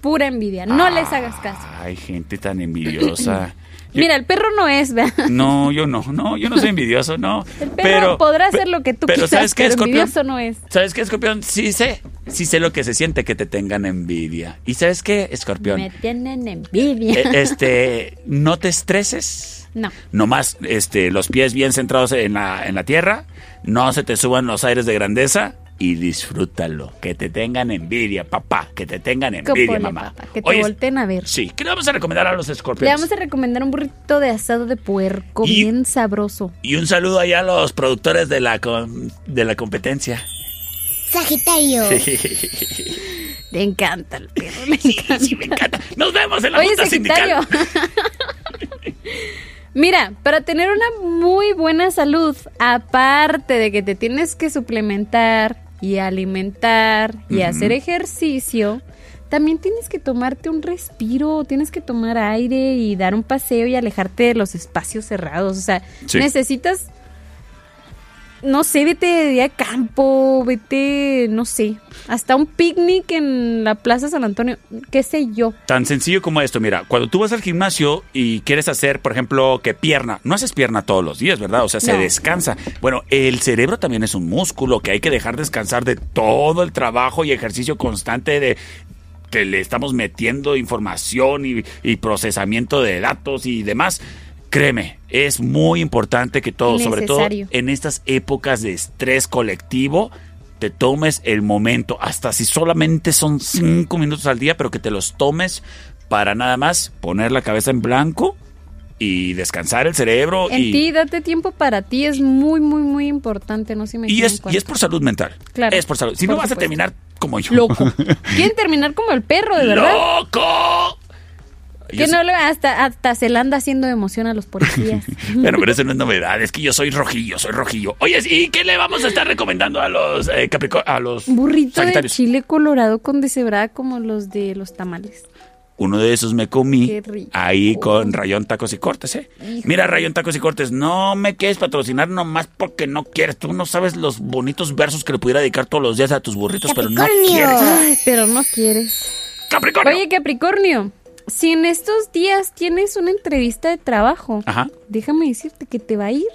Pura envidia. No les hagas caso. Ay, gente tan envidiosa. Mira, el perro no es, ¿verdad? No, yo no, no, yo no soy envidioso, no. El perro pero podrá hacer lo que tú pero ¿sabes qué, pero Escorpión? envidioso no es. ¿Sabes qué, Escorpión? Sí sé, sí sé lo que se siente que te tengan envidia. ¿Y sabes qué, Escorpión? Me tienen envidia. Eh, este, no te estreses. No. Nomás, este, los pies bien centrados en la, en la tierra. No se te suban los aires de grandeza. Y disfrútalo. Que te tengan envidia, papá. Que te tengan envidia, mamá. papá, que te Oye, volteen a ver. Sí, ¿qué le vamos a recomendar a los Le escorpiones? vamos a recomendar un burrito de asado de puerco, Y- bien sabroso. Y un saludo allá a los productores de la, de la competencia. Sagitario. Le encanta el perro, le encanta. Nos vemos en la Oye, junta Sagitario. sindical. Mira, para tener una muy buena salud, aparte de que te tienes que suplementar y alimentar y hacer ejercicio, también tienes que tomarte un respiro, tienes que tomar aire y dar un paseo y alejarte de los espacios cerrados. O sea, Sí. necesitas, no sé, vete de día a campo, vete, no sé, hasta un picnic en la Plaza San Antonio, qué sé yo. Tan sencillo como esto, mira, cuando tú vas al gimnasio y quieres hacer, por ejemplo, que pierna, no haces pierna todos los días, ¿verdad? O sea, se No. descansa. Bueno, el cerebro también es un músculo que hay que dejar descansar de todo el trabajo y ejercicio constante de que le estamos metiendo información y, y procesamiento de datos y demás. Créeme, es muy importante que todos, sobre todo en estas épocas de estrés colectivo, te tomes el momento, hasta si solamente son cinco minutos al día, pero que te los tomes para nada más poner la cabeza en blanco y descansar el cerebro. En y, ti, date tiempo para ti, es muy, muy, muy importante, no se me y es, y es por salud mental. Claro, Es por salud. Si por no vas a terminar como yo. Loco. Quieren terminar como el perro, de verdad. ¡Loco! Que no lo, hasta, hasta se le anda haciendo emoción a los policías. Bueno, pero eso no es novedad, es que yo soy rojillo, soy rojillo. Oye, ¿y qué le vamos a estar recomendando a los eh, Caprico- a los Burrito de chile colorado con deshebrada como los de los tamales. Uno de esos me comí Qué rico. ahí con Rayón Tacos y Cortes, ¿eh? Mira, Rayón Tacos y Cortes, no me quieres patrocinar nomás porque no quieres. Tú no sabes los bonitos versos que le pudiera dedicar todos los días a tus burritos, pero no quieres. Ay, pero no quieres. Capricornio. Oye, Capricornio, si en estos días tienes una entrevista de trabajo, Ajá. déjame decirte que te va a ir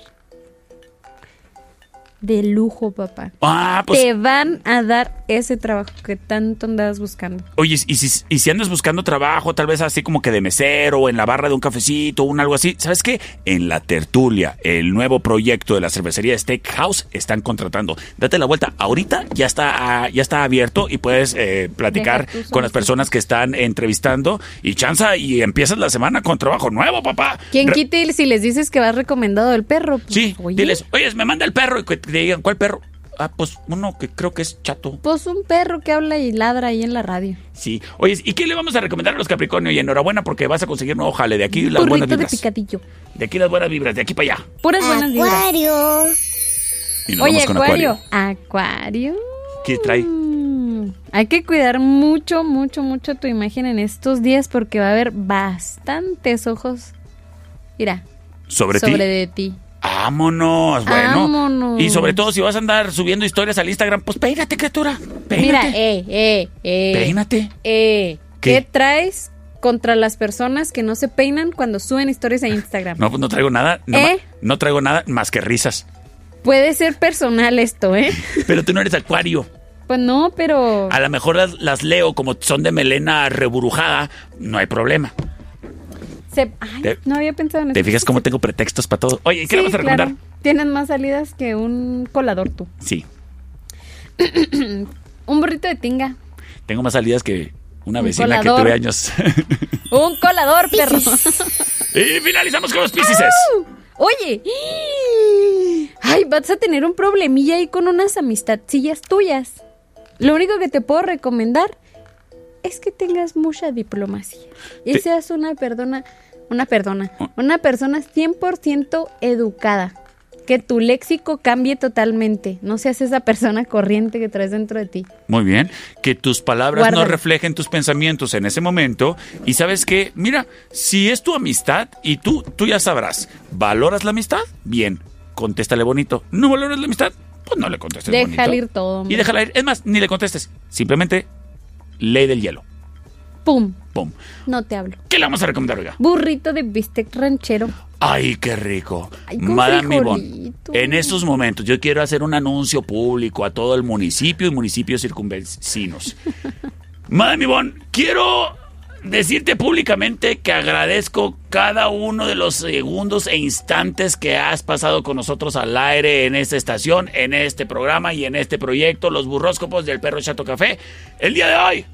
de lujo, papá. Ah, pues. Te van a dar ese trabajo que tanto andabas buscando. Oye, y si, y si andas buscando trabajo, tal vez así como que de mesero o en la barra de un cafecito o un algo así, ¿sabes qué? En la tertulia, el nuevo proyecto de la cervecería Steakhouse, están contratando. Date la vuelta. Ahorita ya está, ah, ya está abierto y puedes eh, platicar con las personas que están entrevistando y chanza y empiezas la semana con trabajo nuevo, papá. ¿Quién Re- quite si les dices que vas recomendado del perro? Pues, Sí, oye, diles, oye, me manda el perro y te digan, ¿cuál perro? Ah, pues uno que creo que es chato. Pues un perro que habla y ladra ahí en la radio. Sí. Oye, ¿y qué le vamos a recomendar a los Capricornio? Y enhorabuena porque vas a conseguir nuevo jale. De aquí las buenas Burrito de vibras. picadillo. De aquí las buenas vibras, de aquí para allá. Puras buenas vibras. Acuario. Y nos Oye, vamos con Acuario. Acuario. Acuario. ¿Qué trae? Hay que cuidar mucho, mucho, mucho tu imagen en estos días porque va a haber bastantes ojos. Mira, ¿Sobre, sobre ti? de ti. Vámonos, bueno. Vámonos. Y sobre todo, si vas a andar subiendo historias al Instagram, pues peínate, criatura. Mira, Peínate. eh, eh, eh. Peínate. Eh, ¿Qué? ¿Qué? traes contra las personas que no se peinan cuando suben historias a Instagram? No, pues no traigo nada. No, ¿Eh? no traigo nada más que risas. Puede ser personal esto, ¿eh? Pero tú no eres Acuario. Pues no, pero A lo mejor las, las leo como son de melena reburujada. No hay problema. Se- Ay, Te- no había pensado en eso. ¿Te fijas cómo tengo pretextos para todo? Oye, ¿qué Sí, le vas a recomendar? claro. Tienes más salidas que un colador tú. Sí. un burrito de tinga. Tengo más salidas que una Un vecina que tuve años. Un colador, perro. y finalizamos con los piscises. Oye. Ay, vas a tener un problemilla ahí con unas amistadcillas tuyas. Lo único que te puedo recomendar es que tengas mucha diplomacia. Y Te- seas una perdona, una perdona, una persona 100% educada. Que tu léxico cambie totalmente. No seas esa persona corriente que traes dentro de ti. Muy bien. Que tus palabras no reflejen tus pensamientos en ese momento. Y sabes qué, mira, si es tu amistad y tú, tú ya sabrás, ¿valoras la amistad? Bien, contéstale bonito. ¿No valoras la amistad? Pues no le contestes bonito. Déjale ir todo. Y déjala ir. Es más, ni le contestes. Simplemente ley del hielo. Pum. Pum. No te hablo. ¿Qué le vamos a recomendar, oiga? Burrito de bistec ranchero. Ay, qué rico. Ay, con Madame en estos momentos yo quiero hacer un anuncio público a todo el municipio y municipios circunvecinos. Madame Ivonne, quiero decirte públicamente que agradezco cada uno de los segundos e instantes que has pasado con nosotros al aire en esta estación, en este programa y en este proyecto, Los Burróscopos del Perro Chato Café. El día de hoy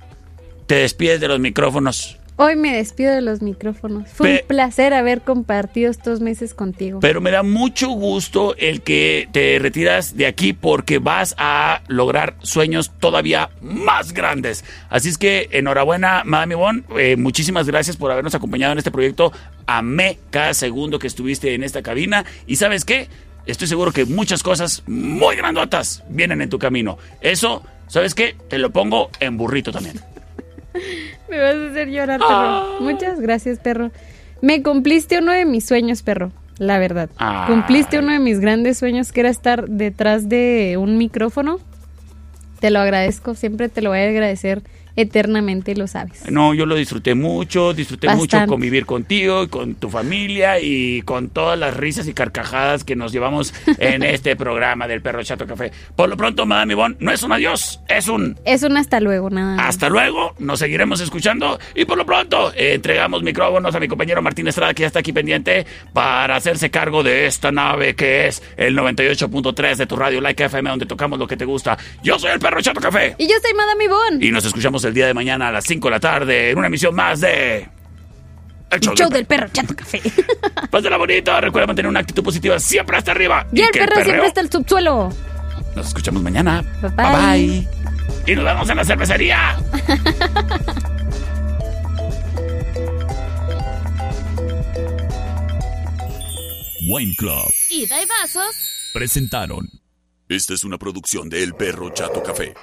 te despides de los micrófonos. Hoy me despido de los micrófonos. Fue Pe- un placer haber compartido estos meses contigo. Pero me da mucho gusto el que te retiras de aquí porque vas a lograr sueños todavía más grandes. Así es que enhorabuena, Madame Ivonne. Eh, muchísimas gracias por habernos acompañado en este proyecto. Amé cada segundo que estuviste en esta cabina. Y sabes qué? Estoy seguro que muchas cosas muy grandotas vienen en tu camino. Eso, ¿sabes qué? Te lo pongo en burrito también. Me vas a hacer llorar, perro. Muchas gracias, perro. Me cumpliste uno de mis sueños, perro. La verdad. Ay. Cumpliste uno de mis grandes sueños, que era estar detrás de un micrófono. Te lo agradezco, siempre te lo voy a agradecer eternamente, lo sabes. No, yo lo disfruté mucho, disfruté mucho convivir contigo y con tu familia y con todas las risas y carcajadas que nos llevamos en este programa del Perro Chato Café. Por lo pronto, Madame Ivonne, no es un adiós, es un Es un hasta luego, nada más. hasta luego, nos seguiremos escuchando y por lo pronto eh, entregamos micrófonos a mi compañero Martín Estrada que ya está aquí pendiente para hacerse cargo de esta nave que es el 98.3 de tu radio Like FM donde tocamos lo que te gusta. Yo soy el Perro Chato Café Y yo soy Madame Ivonne. y nos escuchamos el día de mañana a las 5 de la tarde en una emisión más de... El show, del, perro, chato café. Pásala bonito, recuerda mantener una actitud positiva siempre hasta arriba. Y, el perro siempre está el subsuelo. Nos escuchamos mañana. Bye bye. Y nos vemos en la cervecería. Wine Club. Ida y vasos. Presentaron. Esta es una producción de El Perro Chato Café.